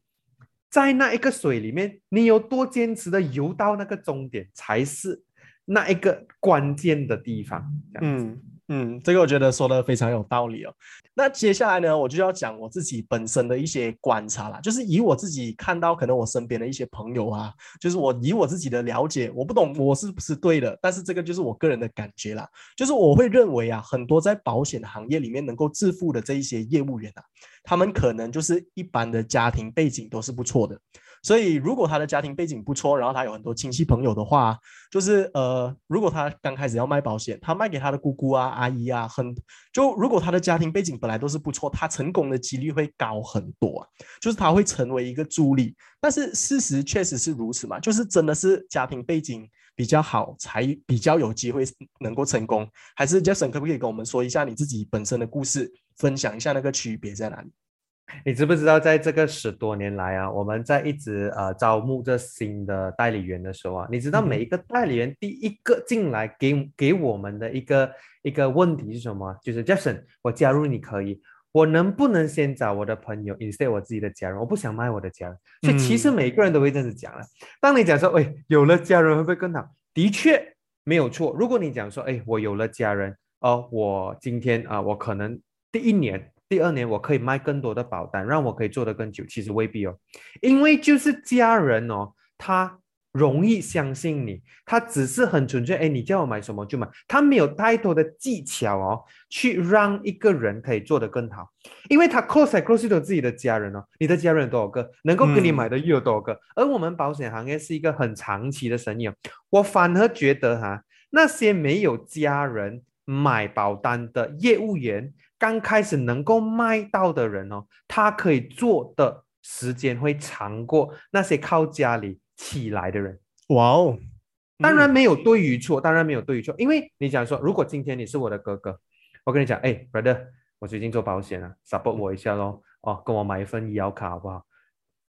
在那一个水里面，你有多坚持的游到那个终点，才是那一个关键的地方。嗯嗯，这个我觉得说的非常有道理哦。那接下来呢，我就要讲我自己本身的一些观察啦，就是以我自己看到，可能我身边的一些朋友啊，就是我以我自己的了解，我不懂我是不是对的，但是这个就是我个人的感觉啦，就是我会认为啊，很多在保险行业里面能够致富的这一些业务员啊。他们可能就是一般的家庭背景都是不错的，所以如果他的家庭背景不错，然后他有很多亲戚朋友的话，就是呃，如果他刚开始要卖保险，他卖给他的姑姑啊、阿姨啊，很就如果他的家庭背景本来都是不错，他成功的几率会高很多，就是他会成为一个助力。但是事实确实是如此嘛，就是真的是家庭背景比较好才比较有机会能够成功，还是 Jason 可不可以跟我们说一下你自己本身的故事？分享一下那个区别在哪里？你知不知道，在这个十多年来啊，我们在一直呃招募这新的代理员的时候啊，你知道每一个代理员第一个进来给给我们的一个一个问题是什么？就是 Jason，我加入你可以，我能不能先找我的朋友，instead 我自己的家人？我不想卖我的家人。所以其实每个人都会这样子讲了。当你讲说，哎，有了家人会不会更好？的确没有错。如果你讲说，哎，我有了家人，哦，我今天啊，我可能。第一年、第二年，我可以卖更多的保单，让我可以做得更久。其实未必哦，因为就是家人哦，他容易相信你，他只是很纯粹。哎，你叫我买什么就买，他没有太多的技巧哦，去让一个人可以做得更好。因为他 close close 到自己的家人哦，你的家人有多少个能够跟你买的又有多少个？而我们保险行业是一个很长期的生意哦，我反而觉得哈，那些没有家人买保单的业务员。刚开始能够卖到的人哦，他可以做的时间会长过那些靠家里起来的人。哇哦，当然没有对与错，当然没有对与错，因为你讲说，如果今天你是我的哥哥，我跟你讲，哎，brother，我最近做保险了，support 我一下喽，哦，跟我买一份医疗卡好不好？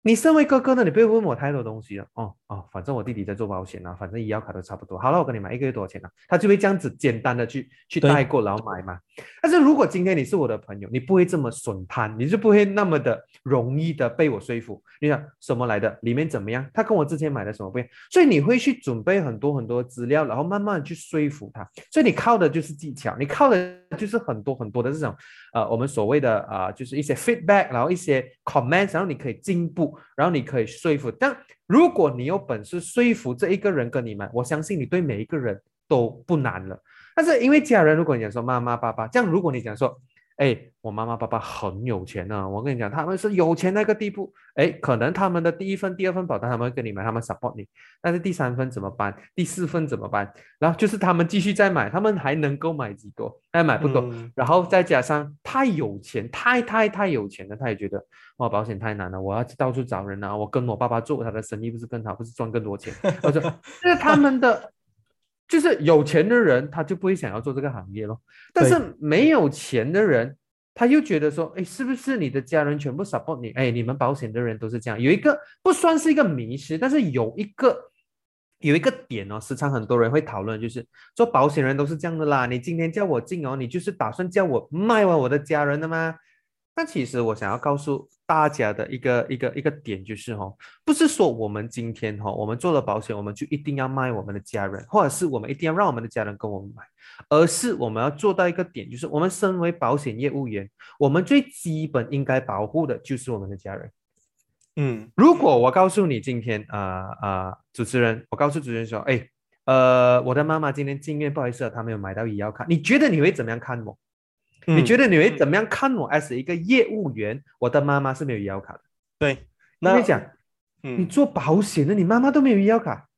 你身为哥哥呢，你不要问我太多东西了。哦哦，反正我弟弟在做保险啊，反正医药卡都差不多。好了，我跟你买一个月多少钱呢？他就会这样子简单的去去代购，然后买嘛。但是如果今天你是我的朋友，你不会这么损贪，你就不会那么的容易的被我说服。你想什么来的？里面怎么样？他跟我之前买的什么不一样？所以你会去准备很多很多资料，然后慢慢去说服他。所以你靠的就是技巧，你靠的就是很多很多的这种呃，我们所谓的啊，就是一些 feedback，然后一些 comments，然后你可以进步。然后你可以说服，但如果你有本事说服这一个人跟你买，我相信你对每一个人都不难了。但是因为家人，如果你讲说妈妈、爸爸，这样如果你讲说。哎，我妈妈爸爸很有钱呢，我跟你讲，他们是有钱那个地步。哎，可能他们的第一份、第二份保单他们会跟你买，他们 support 你。但是第三份怎么办？第四份怎么办？然后就是他们继续再买，他们还能够买几多？还买不多。然后再加上太有钱，太太太有钱了，他也觉得哇，保险太难了，我要到处找人啊。我跟我爸爸做他的生意不是更好，不是赚更多钱？我说，这是他们的。就是有钱的人，他就不会想要做这个行业咯。但是没有钱的人，他又觉得说，哎，是不是你的家人全部 support 你？哎，你们保险的人都是这样。有一个不算是一个迷失，但是有一个有一个点哦，时常很多人会讨论，就是做保险人都是这样的啦。你今天叫我进哦，你就是打算叫我卖完我的家人的吗？那其实我想要告诉大家的一个一个一个点就是哦，不是说我们今天哈，我们做了保险，我们就一定要卖我们的家人，或者是我们一定要让我们的家人跟我们买，而是我们要做到一个点，就是我们身为保险业务员，我们最基本应该保护的就是我们的家人。嗯，如果我告诉你今天啊啊，主持人，我告诉主持人说，哎，呃，我的妈妈今天进院，不好意思，她没有买到医药卡，你觉得你会怎么样看我？你觉得你会怎么样看我？as 一个业务员，我的妈妈是没有医疗卡的。对，那你讲，你做保险的，你妈妈都没有医疗卡，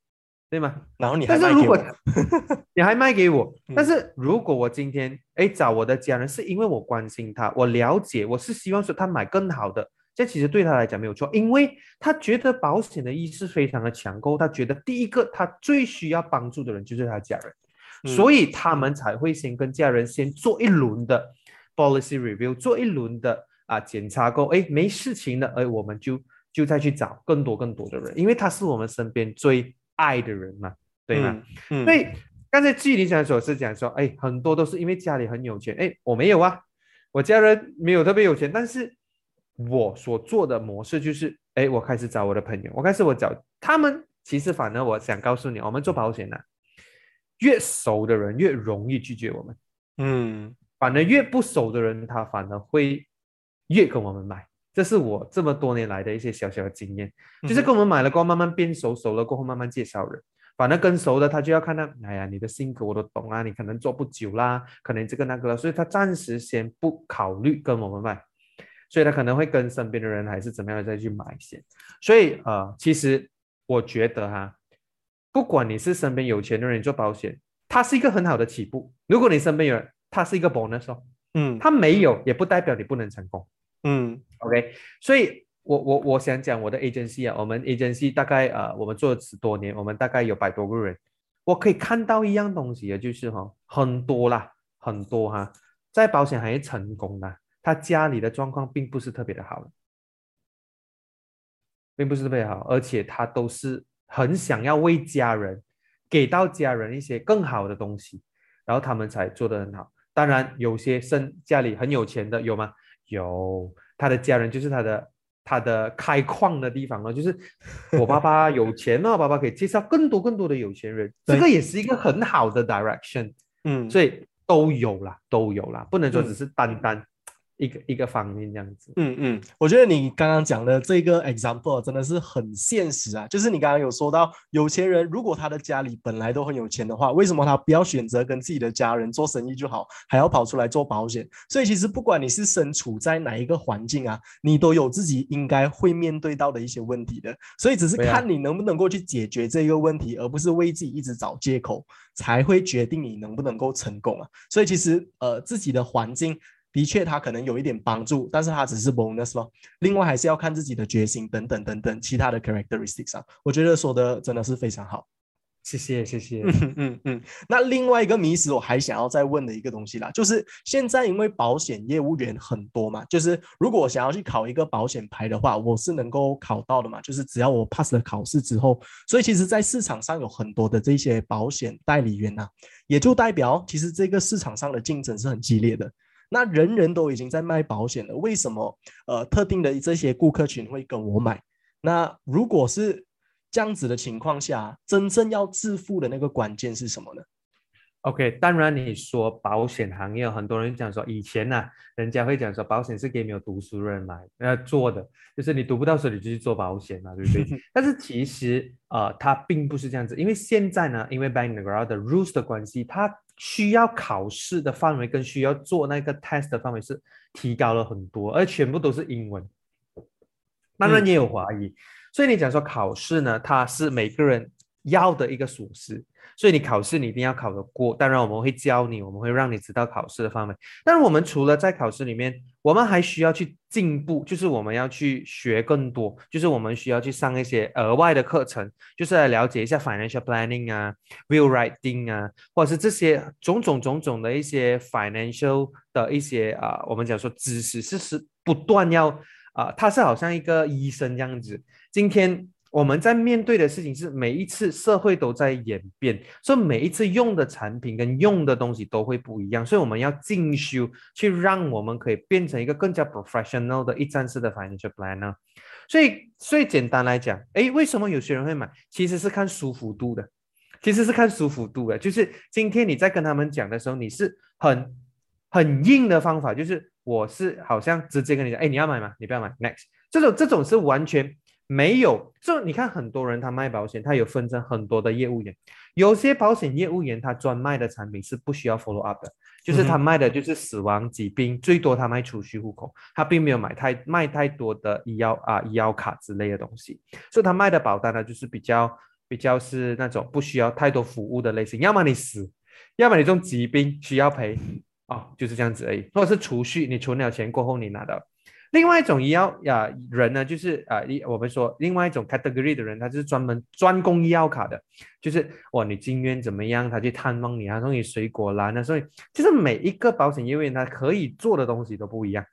对吗？然后你还卖给我，你还卖给我。但是如果我今天哎找我的家人，是因为我关心他，我了解，我是希望说他买更好的，这其实对他来讲没有错，因为他觉得保险的意识非常的强够，他觉得第一个他最需要帮助的人就是他家人，所以他们才会先跟家人先做一轮的 policy review，做一轮的啊检查过，哎，没事情的，哎，我们就就再去找更多更多的人，因为他是我们身边最爱的人嘛，对吗？嗯所以刚才据你讲所是讲说，哎，很多都是因为家里很有钱，哎，我没有啊，我家人没有特别有钱，但是。我所做的模式就是，哎，我开始找我的朋友，我开始我找他们。其实，反而我想告诉你，我们做保险的，越熟的人越容易拒绝我们。嗯，反而越不熟的人，他反而会越跟我们买。这是我这么多年来的一些小小的经验，就是跟我们买了过后，慢慢变熟，熟了过后慢慢介绍人。反而跟熟的，他就要看到，哎呀，你的性格我都懂啊，你可能做不久啦，可能这个那个了，所以他暂时先不考虑跟我们买。所以他可能会跟身边的人还是怎么样再去买险，所以呃，其实我觉得哈，不管你是身边有钱的人做保险，它是一个很好的起步。如果你身边有人，它是一个 bonus 哦，嗯，它没有也不代表你不能成功，嗯，OK。所以我我我想讲我的 agency 啊，我们 agency 大概呃，我们做了十多年，我们大概有百多个人，我可以看到一样东西啊，就是哈，很多啦，很多哈，在保险行业成功的。他家里的状况并不是特别的好，并不是特别好，而且他都是很想要为家人给到家人一些更好的东西，然后他们才做得很好。当然，有些生家里很有钱的有吗？有，他的家人就是他的他的开矿的地方了。就是我爸爸有钱了，爸爸可以介绍更多更多的有钱人，这个也是一个很好的 direction。嗯，所以都有啦，都有啦，不能说只是单单。一个一个方面这样子，嗯嗯，我觉得你刚刚讲的这个 example 真的是很现实啊。就是你刚刚有说到，有钱人如果他的家里本来都很有钱的话，为什么他不要选择跟自己的家人做生意就好，还要跑出来做保险？所以其实不管你是身处在哪一个环境啊，你都有自己应该会面对到的一些问题的。所以只是看你能不能够去解决这个问题，而不是为自己一直找借口，才会决定你能不能够成功啊。所以其实呃，自己的环境。的确，他可能有一点帮助，但是他只是 bonus 咯。另外，还是要看自己的决心等等等等其他的 characteristics 啊。我觉得说的真的是非常好，谢谢谢谢。嗯嗯嗯。那另外一个迷思，我还想要再问的一个东西啦，就是现在因为保险业务员很多嘛，就是如果我想要去考一个保险牌的话，我是能够考到的嘛？就是只要我 pass 了考试之后，所以其实，在市场上有很多的这些保险代理员呐，也就代表其实这个市场上的竞争是很激烈的。那人人都已经在卖保险了，为什么呃特定的这些顾客群会跟我买？那如果是这样子的情况下，真正要致富的那个关键是什么呢？OK，当然你说保险行业，很多人讲说以前呢，人家会讲说保险是给没有读书人来呃做的，就是你读不到书你就去做保险嘛，对不对？但是其实呃它并不是这样子，因为现在呢，因为 Bank n e g r a 的 rules 的关系，它需要考试的范围跟需要做那个 test 的范围是提高了很多，而全部都是英文，当然也有华语，所以你讲说考试呢，它是每个人要的一个属实。所以你考试你一定要考得过，当然我们会教你，我们会让你知道考试的范围。但是我们除了在考试里面，我们还需要去进步，就是我们要去学更多，就是我们需要去上一些额外的课程，就是来了解一下 financial planning 啊，will writing 啊，或者是这些种种种种的一些 financial 的一些啊，我们讲说知识是是不断要啊，它是好像一个医生这样子，今天。我们在面对的事情是每一次社会都在演变，所以每一次用的产品跟用的东西都会不一样，所以我们要进修，去让我们可以变成一个更加 professional 的一站式的 financial planner。所以，最简单来讲，哎，为什么有些人会买？其实是看舒服度的，其实是看舒服度的。就是今天你在跟他们讲的时候，你是很很硬的方法，就是我是好像直接跟你讲，哎，你要买吗？你不要买，next。这种这种是完全。没有，就你看很多人他卖保险，他有分成很多的业务员，有些保险业务员他专卖的产品是不需要 follow up 的，就是他卖的就是死亡疾病，最多他卖储蓄户口，他并没有买太卖太多的医药啊医药卡之类的东西，所以他卖的保单呢就是比较比较是那种不需要太多服务的类型，要么你死，要么你这种疾病需要赔，哦就是这样子而已，或者是储蓄，你存了钱过后你拿到。另外一种医药呀人呢，就是啊，一我们说另外一种 category 的人，他就是专门专攻医药卡的，就是哇，你今天怎么样，他去探望你啊，送你水果啦，那所以就是每一个保险业务员他可以做的东西都不一样，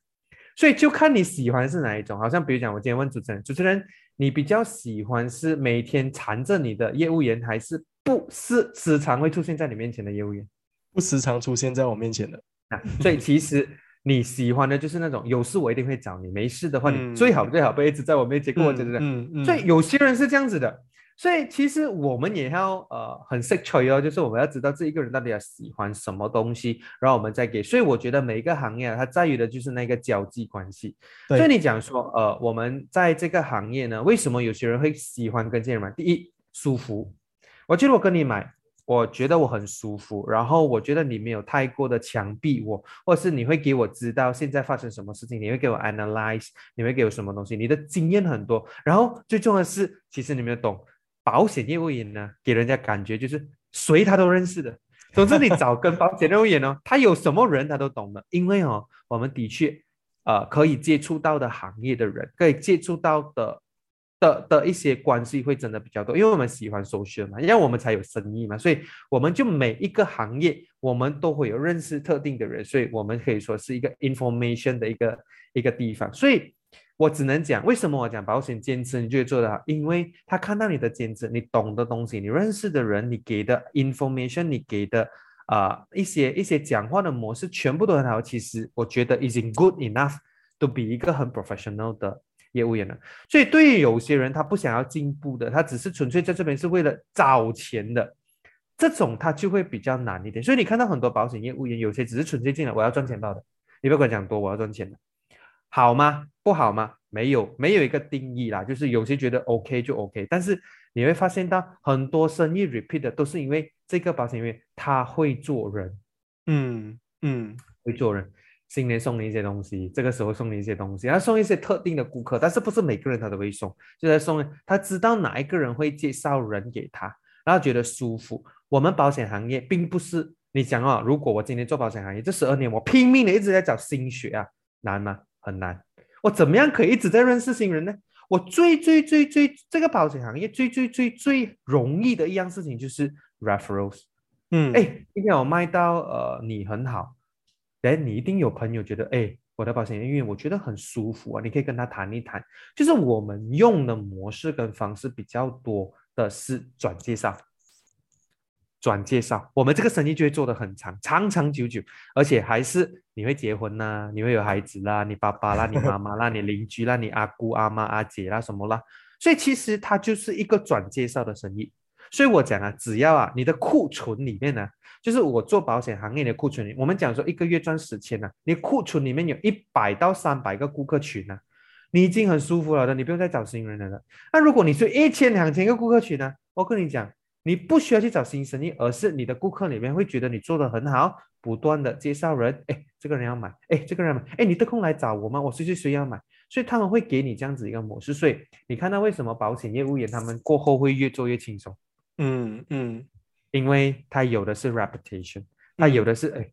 所以就看你喜欢是哪一种。好像比如讲，我今天问主持人，主持人你比较喜欢是每天缠着你的业务员，还是不是时常会出现在你面前的业务员？不时常出现在我面前的。啊，所以其实。你喜欢的就是那种有事我一定会找你，没事的话你最好最好不要一直在我面前跟我讲讲。所以有些人是这样子的，所以其实我们也要呃很识趣哦，就是我们要知道这一个人到底要喜欢什么东西，然后我们再给。所以我觉得每一个行业啊，它在于的就是那个交际关系。所以你讲说呃，我们在这个行业呢，为什么有些人会喜欢跟这些人买？第一，舒服。我觉得我跟你买。我觉得我很舒服，然后我觉得你没有太过的强逼我，或是你会给我知道现在发生什么事情，你会给我 analyze，你会给我什么东西，你的经验很多，然后最重要的是，其实你们懂，保险业务员呢，给人家感觉就是谁他都认识的，总之你找跟保险业务员哦，他有什么人他都懂的，因为哦，我们的确，呃，可以接触到的行业的人，可以接触到的。的的一些关系会真的比较多，因为我们喜欢搜寻嘛，因为我们才有生意嘛，所以我们就每一个行业我们都会有认识特定的人，所以我们可以说是一个 information 的一个一个地方。所以我只能讲，为什么我讲保险兼职你就会做得好，因为他看到你的兼职，你懂的东西，你认识的人，你给的 information，你给的啊一些一些讲话的模式，全部都很好。其实我觉得 is good enough，都比一个很 professional 的。业务员呢？所以对于有些人，他不想要进步的，他只是纯粹在这边是为了找钱的，这种他就会比较难一点。所以你看到很多保险业务员，有些只是纯粹进来我要赚钱到的，你不要跟我讲多，我要赚钱的，好吗？不好吗？没有，没有一个定义啦，就是有些觉得 OK 就 OK，但是你会发现到很多生意 repeat 的都是因为这个保险员他会做人，嗯嗯，会做人。新年送你一些东西，这个时候送你一些东西，要送一些特定的顾客，但是不是每个人他都会送，就在送他知道哪一个人会介绍人给他，然后觉得舒服。我们保险行业并不是你讲啊，如果我今天做保险行业这十二年，我拼命的一直在找新血啊，难吗？很难。我怎么样可以一直在认识新人呢？我最最最最这个保险行业最最最最容易的一样事情就是 referrals。嗯，哎，今天我卖到呃你很好。哎，你一定有朋友觉得，哎，我的保险业务员我觉得很舒服啊，你可以跟他谈一谈。就是我们用的模式跟方式比较多的是转介绍，转介绍，我们这个生意就会做得很长，长长久久，而且还是你会结婚呐，你会有孩子啦，你爸爸啦，你妈妈啦，你邻居啦，你阿姑阿妈阿姐啦什么啦，所以其实它就是一个转介绍的生意。所以我讲啊，只要啊，你的库存里面呢。就是我做保险行业的库存，我们讲说一个月赚十千呢，你库存里面有一百到三百个顾客群呢，你已经很舒服了的，你不用再找新人来了。那如果你是一千两千个顾客群呢，我跟你讲，你不需要去找新生意，而是你的顾客里面会觉得你做的很好，不断的介绍人，哎，这个人要买，哎，这个人买，哎，你得空来找我吗？我谁谁谁要买，所以他们会给你这样子一个模式。所以你看到为什么保险业务员他们过后会越做越轻松？嗯嗯。因为他有的是 reputation，他有的是哎，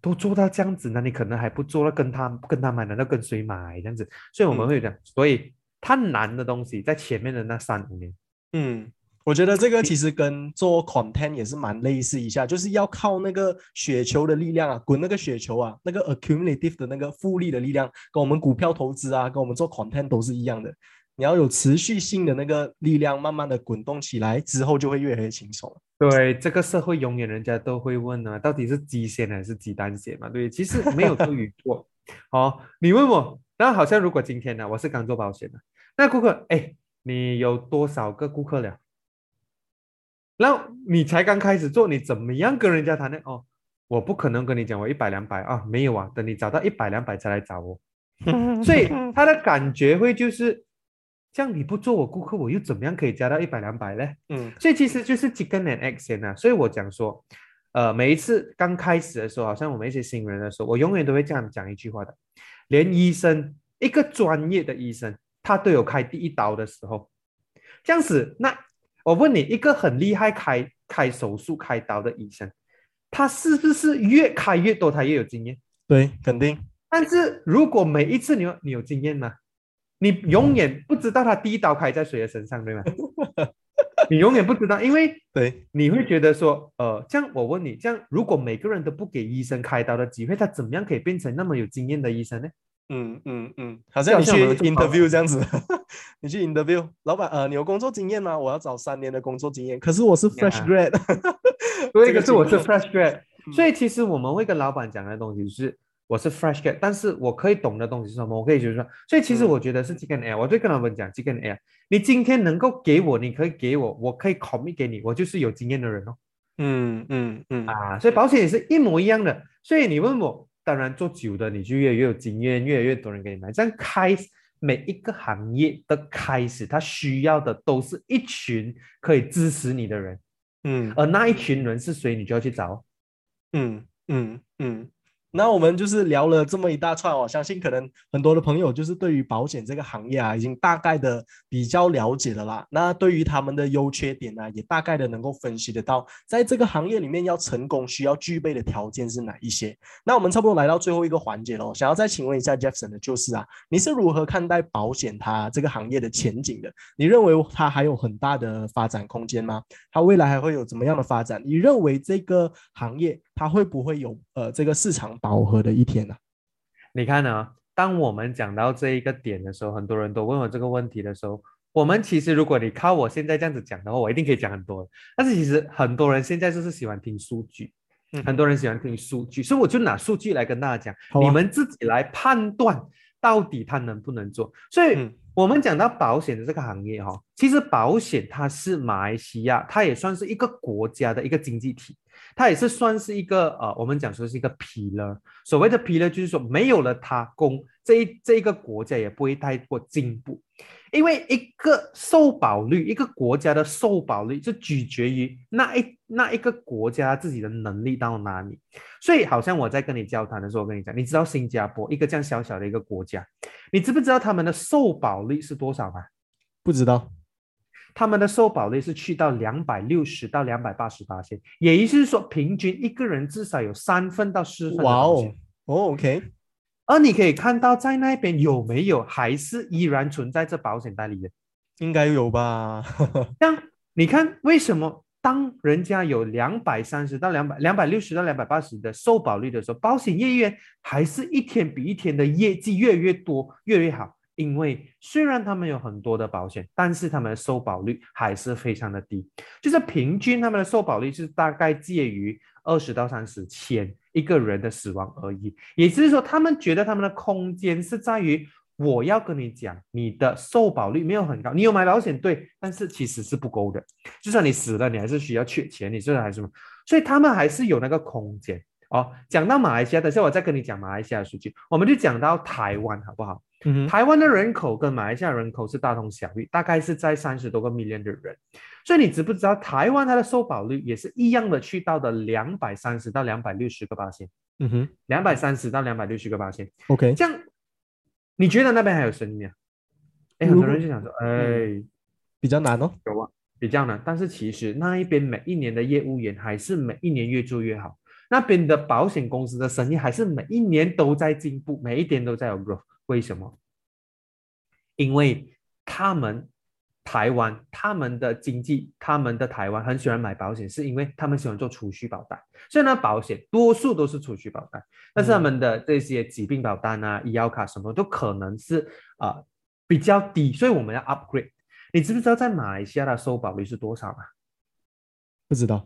都做到这样子，那你可能还不做了，跟他跟他买，难道跟谁买这样子？所以我们会讲，所以他难的东西在前面的那三五年。嗯，我觉得这个其实跟做 content 也是蛮类似一下，就是要靠那个雪球的力量啊，滚那个雪球啊，那个 accumulative 的那个复利的力量，跟我们股票投资啊，跟我们做 content 都是一样的。你要有持续性的那个力量，慢慢的滚动起来之后，就会越来越轻松。对，这个社会永远人家都会问呢，到底是鸡先还是鸡蛋先嘛？对，其实没有对与错。好，你问我，那好像如果今天呢，我是刚做保险的，那顾客，哎，你有多少个顾客了？那你才刚开始做，你怎么样跟人家谈呢？哦，我不可能跟你讲我一百两百啊，没有啊，等你找到一百两百才来找我。所以他的感觉会就是。这样你不做我顾客，我又怎么样可以加到一百两百呢？嗯，所以其实就是 chicken and egg 先啊。所以我讲说，呃，每一次刚开始的时候，好像我们一些新人的时候，我永远都会这样讲一句话的：连医生一个专业的医生，他都有开第一刀的时候。这样子，那我问你，一个很厉害开开手术开刀的医生，他是不是越开越多，他越有经验？对，肯定。但是如果每一次你有你有经验吗？你永远不知道他第一刀开在谁的身上，对吗？你永远不知道，因为对，你会觉得说，呃，这样我问你，这样如果每个人都不给医生开刀的机会，他怎么样可以变成那么有经验的医生呢？嗯嗯嗯，好像你去 interview 这样子，你去 interview，老板，呃，你有工作经验吗？我要找三年的工作经验，可是我是 fresh grad，对，可是我是 fresh grad，所以其实我们会跟老板讲的东西是。我是 fresh get，但是我可以懂的东西是什么？我可以就是说，所以其实我觉得是 G 跟 L，我就跟他们讲 G 跟 L，你今天能够给我，你可以给我，我可以 commit 给你，我就是有经验的人哦。嗯嗯嗯啊，所以保险也是一模一样的。所以你问我，当然做久的你就越越有经验，越来越多人给你买。这样开始每一个行业的开始，他需要的都是一群可以支持你的人。嗯，而那一群人是谁，你就要去找。嗯嗯嗯。那我们就是聊了这么一大串哦，相信可能很多的朋友就是对于保险这个行业啊，已经大概的比较了解了啦。那对于他们的优缺点呢，也大概的能够分析得到，在这个行业里面要成功需要具备的条件是哪一些。那我们差不多来到最后一个环节喽，想要再请问一下 Jefferson 的就是啊，你是如何看待保险它这个行业的前景的？你认为它还有很大的发展空间吗？它未来还会有怎么样的发展？你认为这个行业它会不会有呃这个市场？饱和的一天呢，你看呢？当我们讲到这一个点的时候，很多人都问我这个问题的时候，我们其实如果你靠我现在这样子讲的话，我一定可以讲很多。但是其实很多人现在就是喜欢听数据，很多人喜欢听数据，所以我就拿数据来跟大家讲，你们自己来判断到底它能不能做。所以。我们讲到保险的这个行业哈，其实保险它是马来西亚，它也算是一个国家的一个经济体，它也是算是一个呃，我们讲说是一个皮了。所谓的皮了就是说，没有了它，公这一这一个国家也不会太过进步。因为一个受保率，一个国家的受保率是取决于那一那一个国家自己的能力到哪里。所以，好像我在跟你交谈的时候，我跟你讲，你知道新加坡一个这样小小的一个国家，你知不知道他们的受保率是多少吗？不知道，他们的受保率是去到两百六十到两百八十八线，也意思是说，平均一个人至少有三份到四份。哇哦，哦，OK。而你可以看到，在那边有没有还是依然存在这保险代理人？应该有吧？像你看，为什么当人家有两百三十到两百、两百六十到两百八十的受保率的时候，保险业员还是一天比一天的业绩越来越多、越来越好？因为虽然他们有很多的保险，但是他们的受保率还是非常的低，就是平均他们的受保率是大概介于二十到三十千。一个人的死亡而已，也就是说，他们觉得他们的空间是在于，我要跟你讲，你的受保率没有很高，你有买保险对，但是其实是不够的。就算你死了，你还是需要缺钱，你这还是什么？所以他们还是有那个空间哦。讲到马来西亚，等下我再跟你讲马来西亚的数据，我们就讲到台湾好不好？台湾的人口跟马来西亚人口是大同小异，大概是在三十多个 million 的人。所以你知不知道台湾它的受保率也是一样的，去到的两百三十到两百六十个八千，嗯哼，两百三十到两百六十个八千，OK，这样你觉得那边还有生意啊？哎，很多人就想说，哎，比较难哦，有啊，比较难。但是其实那一边每一年的业务员还是每一年越做越好，那边的保险公司的生意还是每一年都在进步，每一天都在有 growth。为什么？因为他们。台湾他们的经济，他们的台湾很喜欢买保险，是因为他们喜欢做储蓄保单。所以呢，保险多数都是储蓄保单，但是他们的这些疾病保单啊、医药卡什么都可能是啊比较低，所以我们要 upgrade。你知不知道在马来西亚的收保率是多少啊？不知道，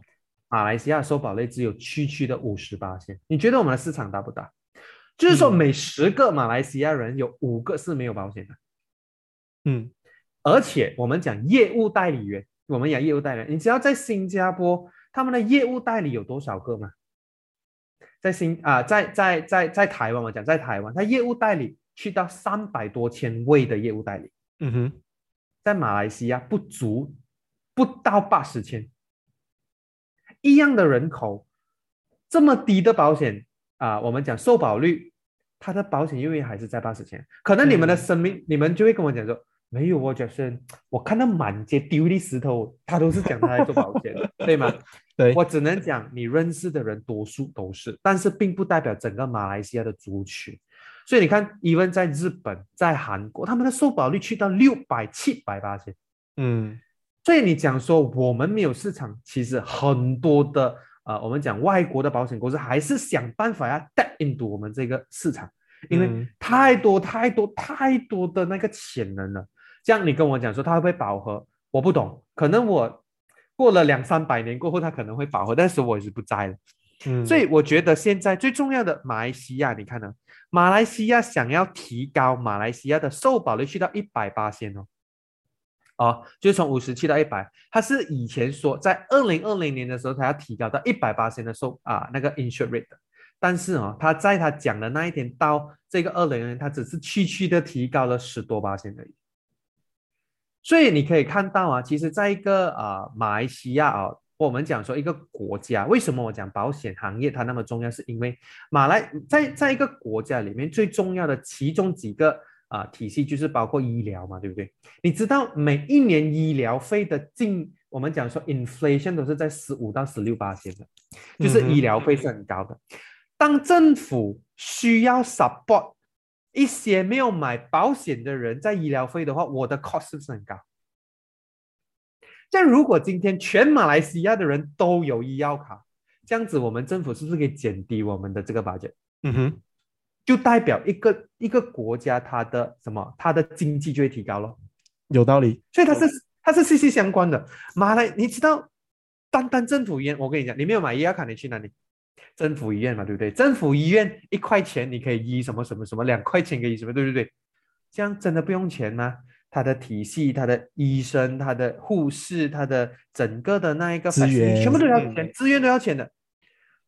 马来西亚收保率只有区区的五十八线。你觉得我们的市场大不大？就是说每十个马来西亚人有五个是没有保险的。嗯。而且我们讲业务代理员，我们讲业务代理员，你知道在新加坡他们的业务代理有多少个吗？在新啊，在在在在台湾，我讲在台湾，他业务代理去到三百多千位的业务代理。嗯哼，在马来西亚不足不到八十千，一样的人口，这么低的保险啊，我们讲受保率，它的保险业务还是在八十千，可能你们的生命，你们就会跟我讲说。没有哦，就是我看到满街丢的石头，他都是讲他在做保险，对吗？对我只能讲你认识的人多数都是，但是并不代表整个马来西亚的族群。所以你看，even 在日本、在韩国，他们的受保率去到六百、七百八千。嗯所以你讲说我们没有市场，其实很多的呃，我们讲外国的保险公司还是想办法要 tap into 我们这个市场，因为嗯太多太多太多的那个潜能了。这样你跟我讲说它会不会饱和，我不懂，可能我过了两三百年过后，它可能会饱和，但是我也是不在了。嗯，所以我觉得现在最重要的马来西亚，你看呢？马来西亚想要提高马来西亚的受保率去到一百八千哦，哦，就是从五十七到一百，它是以前说在二零二零年的时候，它要提高到一百八先的受啊那个 insure rate，但是哦，他在他讲的那一天到这个二零年，他只是区区的提高了十多八千而已。所以你可以看到啊，其实在一个啊马来西亚啊，我们讲说一个国家，为什么我讲保险行业它那么重要？是因为马来在在一个国家里面最重要的其中几个啊体系就是包括医疗嘛，对不对？你知道每一年医疗费的进，我们讲说 inflation 都是在十五到十六八千的，就是医疗费是很高的。当政府需要 support 一些没有买保险的人在医疗费的话，我的 cost 是不是很高？像如果今天全马来西亚的人都有医药卡，这样子我们政府是不是可以减低我们的这个 budget？嗯哼，就代表一个一个国家它的什么，它的经济就会提高了。有道理。所以它是它是息息相关的。马来，你知道，单单政府医院，我跟你讲，你没有买医药卡，你去哪里？政府医院嘛，对不对？政府医院一块钱你可以医什么什么什么，两块钱可以医什么，对不对？这样真的不用钱吗？它的体系、它的医生、它的护士、它的整个的那一个资源全部都要嗯钱，资源都要钱的。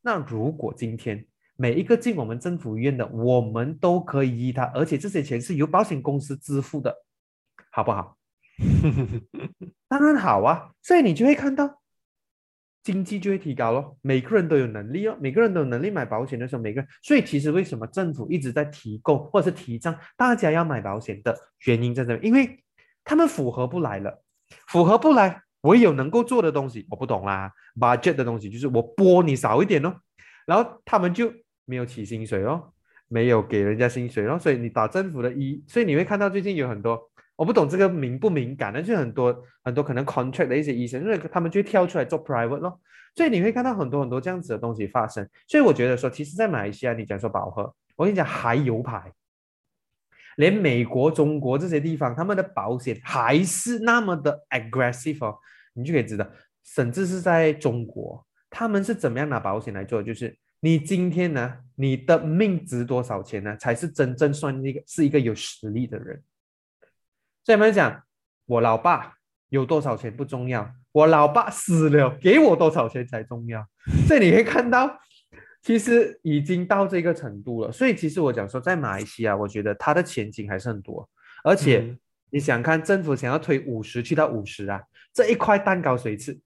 那如果今天每一个进我们政府医院的，我们都可以医他，而且这些钱是由保险公司支付的，好不好？当然好啊，所以你就会看到经济就会提高咯，每个人都有能力哦，每个人都有能力买保险的时候，每个人，所以其实为什么政府一直在提供或者是提倡大家要买保险的原因在这里，因为他们符合不来了，符合不来，我有能够做的东西，我不懂啦，budget 的东西就是我拨你少一点哦，然后他们就没有起薪水哦，没有给人家薪水哦，所以你打政府的医，所以你会看到最近有很多。我不懂这个敏不敏感，但是很多很多可能 contract 的一些医生，因为他们就跳出来做 private 咯，所以你会看到很多很多这样子的东西发生。所以我觉得说，其实，在马来西亚，你讲说饱和，我跟你讲还有排，连美国、中国这些地方，他们的保险还是那么的 aggressive 哦，你就可以知道，甚至是在中国，他们是怎么样拿保险来做，就是你今天呢，你的命值多少钱呢，才是真正算一个是一个有实力的人。所以我们讲，我老爸有多少钱不重要，我老爸死了给我多少钱才重要。所以你可以看到，其实已经到这个程度了。所以其实我讲说，在马来西亚，我觉得它的前景还是很多。而且嗯你想看政府想要推五十去到五十啊，这一块蛋糕谁吃？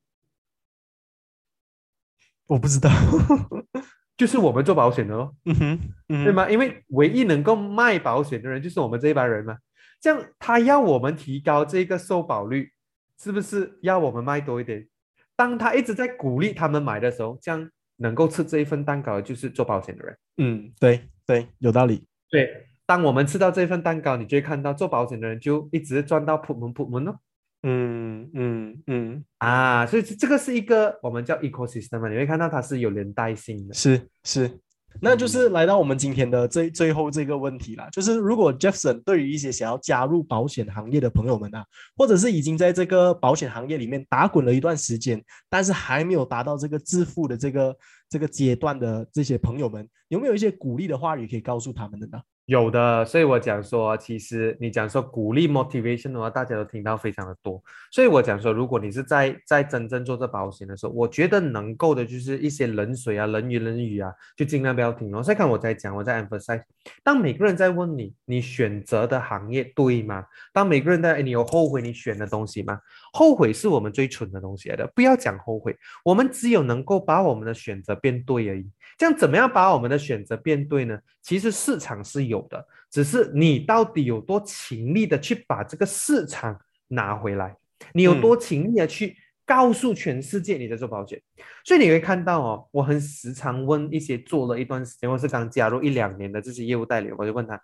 我不知道。就是我们做保险的咯，嗯哼，嗯对？吗？因为唯一能够卖保险的人就是我们这一班人嘛。这样他要我们提高这个受保率，是不是要我们卖多一点？当他一直在鼓励他们买的时候，这样能够吃这一份蛋糕的就是做保险的人。嗯，对对，有道理。对，当我们吃到这份蛋糕，你就会看到做保险的人就一直赚到扑门扑门哦。嗯嗯嗯，啊，所以这这个是一个我们叫 ecosystem 嘛，你会看到它是有连带性的。是是，那就是来到我们今天的最最后这个问题啦，就是如果 Jefferson 对于一些想要加入保险行业的朋友们啊，或者是已经在这个保险行业里面打滚了一段时间，但是还没有达到这个致富的这个这个阶段的这些朋友们，有没有一些鼓励的话语可以告诉他们的呢？有的，所以我讲说，其实你讲说鼓励 motivation 的话，大家都听到非常的多。所以我讲说，如果你是在在真正做这保险的时候，我觉得能够的就是一些冷水啊、冷言冷语啊，就尽量不要听哦。所以看我在讲，我在 emphasize，当每个人在问你，你选择的行业对吗？当每个人在，你有后悔你选的东西吗？后悔是我们最蠢的东西来的，不要讲后悔，我们只有能够把我们的选择变对而已。这样怎么样把我们的选择变对呢？其实市场是有的，只是你到底有多勤力的去把这个市场拿回来，你有多勤力的去告诉全世界你在做保险。所以你会看到哦，我很时常问一些做了一段时间或是刚加入一两年的这些业务代理，我就问他：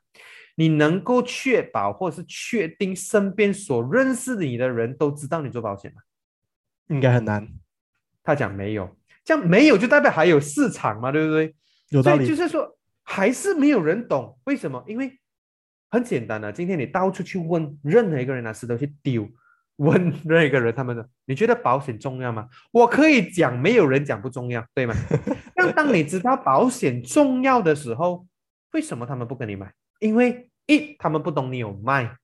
你能够确保或是确定身边所认识你的人都知道你做保险吗？应该很难。他讲没有，这样没有就代表还有市场嘛，对不对？有道理。就是说还是没有人懂为什么？因为很简单的，今天你到处去问任何一个人拿石头去丢，问任何一个人，他们的你觉得保险重要吗？我可以讲，没有人讲不重要，对吗？但当你知道保险重要的时候，为什么他们不跟你买？因为一他们不懂你有卖，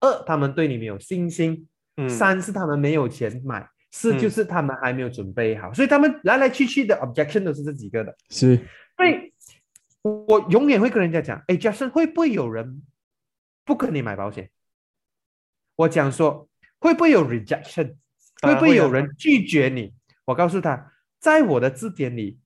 二他们对你没有信心，三是他们没有钱买。是，就是他们还没有准备好，所以他们来来去去的 objection 都是这几个的。是，所以我永远会跟人家讲，哎，Jason 会不会有人不跟你买保险？我讲说会不会有 rejection？会不会有人拒绝你？我告诉他，在我的字典里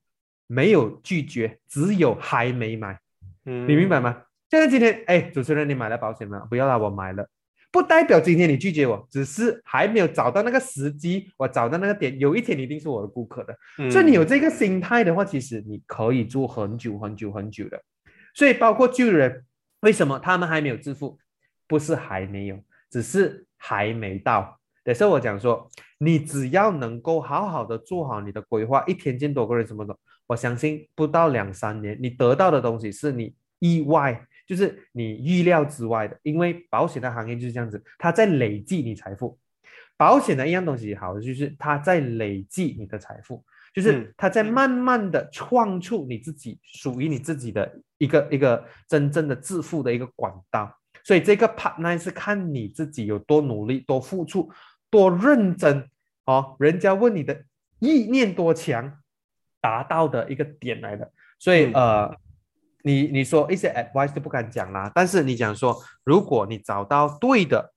没有拒绝，只有还没买。嗯，你明白吗？现在今天，哎，主持人，你买了保险吗？不要啦，我买了。不代表今天你拒绝我，只是还没有找到那个时机，我找到那个点，有一天你一定是我的顾客的。所以你有这个心态的话，其实你可以做很久很久很久的。所以包括旧人，为什么他们还没有致富？不是还没有，只是还没到。有时候我讲说，你只要能够好好的做好你的规划，一天见多个人什么的，我相信不到两三年，你得到的东西是你意外。就是你预料之外的，因为保险的行业就是这样子，它在累计你财富。保险的一样东西好的，就是它在累计你的财富，就是它在慢慢的创出你自己属于你自己的一个一个真正的致富的一个管道。所以这个 part 呢是看你自己有多努力、多付出、多认真哦。人家问你的意念多强，达到的一个点来的。所以呃。你你说一些 advice 都不敢讲啦，但是你讲说，如果你找到对的，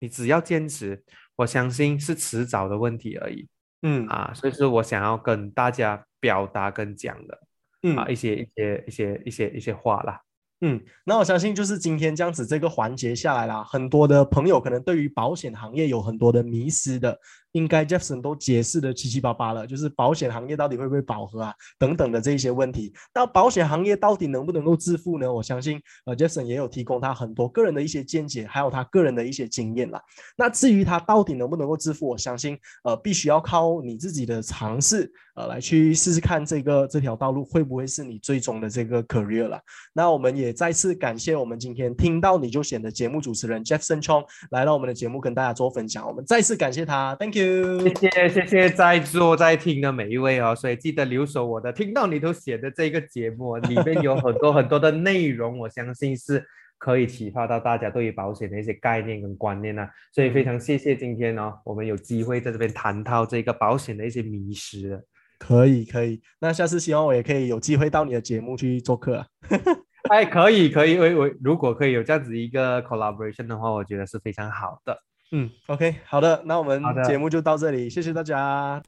你只要坚持，我相信是迟早的问题而已。嗯啊，所以是我想要跟大家表达跟讲的，嗯啊一些一些一些一些一些话啦。嗯，那我相信就是今天这样子这个环节下来啦，很多的朋友可能对于保险行业有很多的迷失的。应该 Jefferson 都解释的七七八八了，就是保险行业到底会不会饱和啊，等等的这一些问题。那保险行业到底能不能够致富呢？我相信呃 Jefferson 也有提供他很多个人的一些见解，还有他个人的一些经验啦。那至于他到底能不能够致富，我相信呃必须要靠你自己的尝试呃来去试试看这个这条道路会不会是你最终的这个 career 了。那我们也再次感谢我们今天听到你就选的节目主持人 Jefferson Chong 来到我们的节目跟大家做分享，我们再次感谢他，Thank you。谢谢谢谢在座在听的每一位哦，所以记得留守我的，听到你都写的这个节目里面有很多很多的内容，我相信是可以启发到大家对于保险的一些概念跟观念呢。所以非常谢谢今天哦，我们有机会在这边谈到这个保险的一些迷失。可以可以，那下次希望我也可以有机会到你的节目去做客。哎，可以可以，我我如果可以有这样子一个 collaboration 的话，我觉得是非常好的。嗯，OK，好的，那我们节目就到这里，谢谢大家。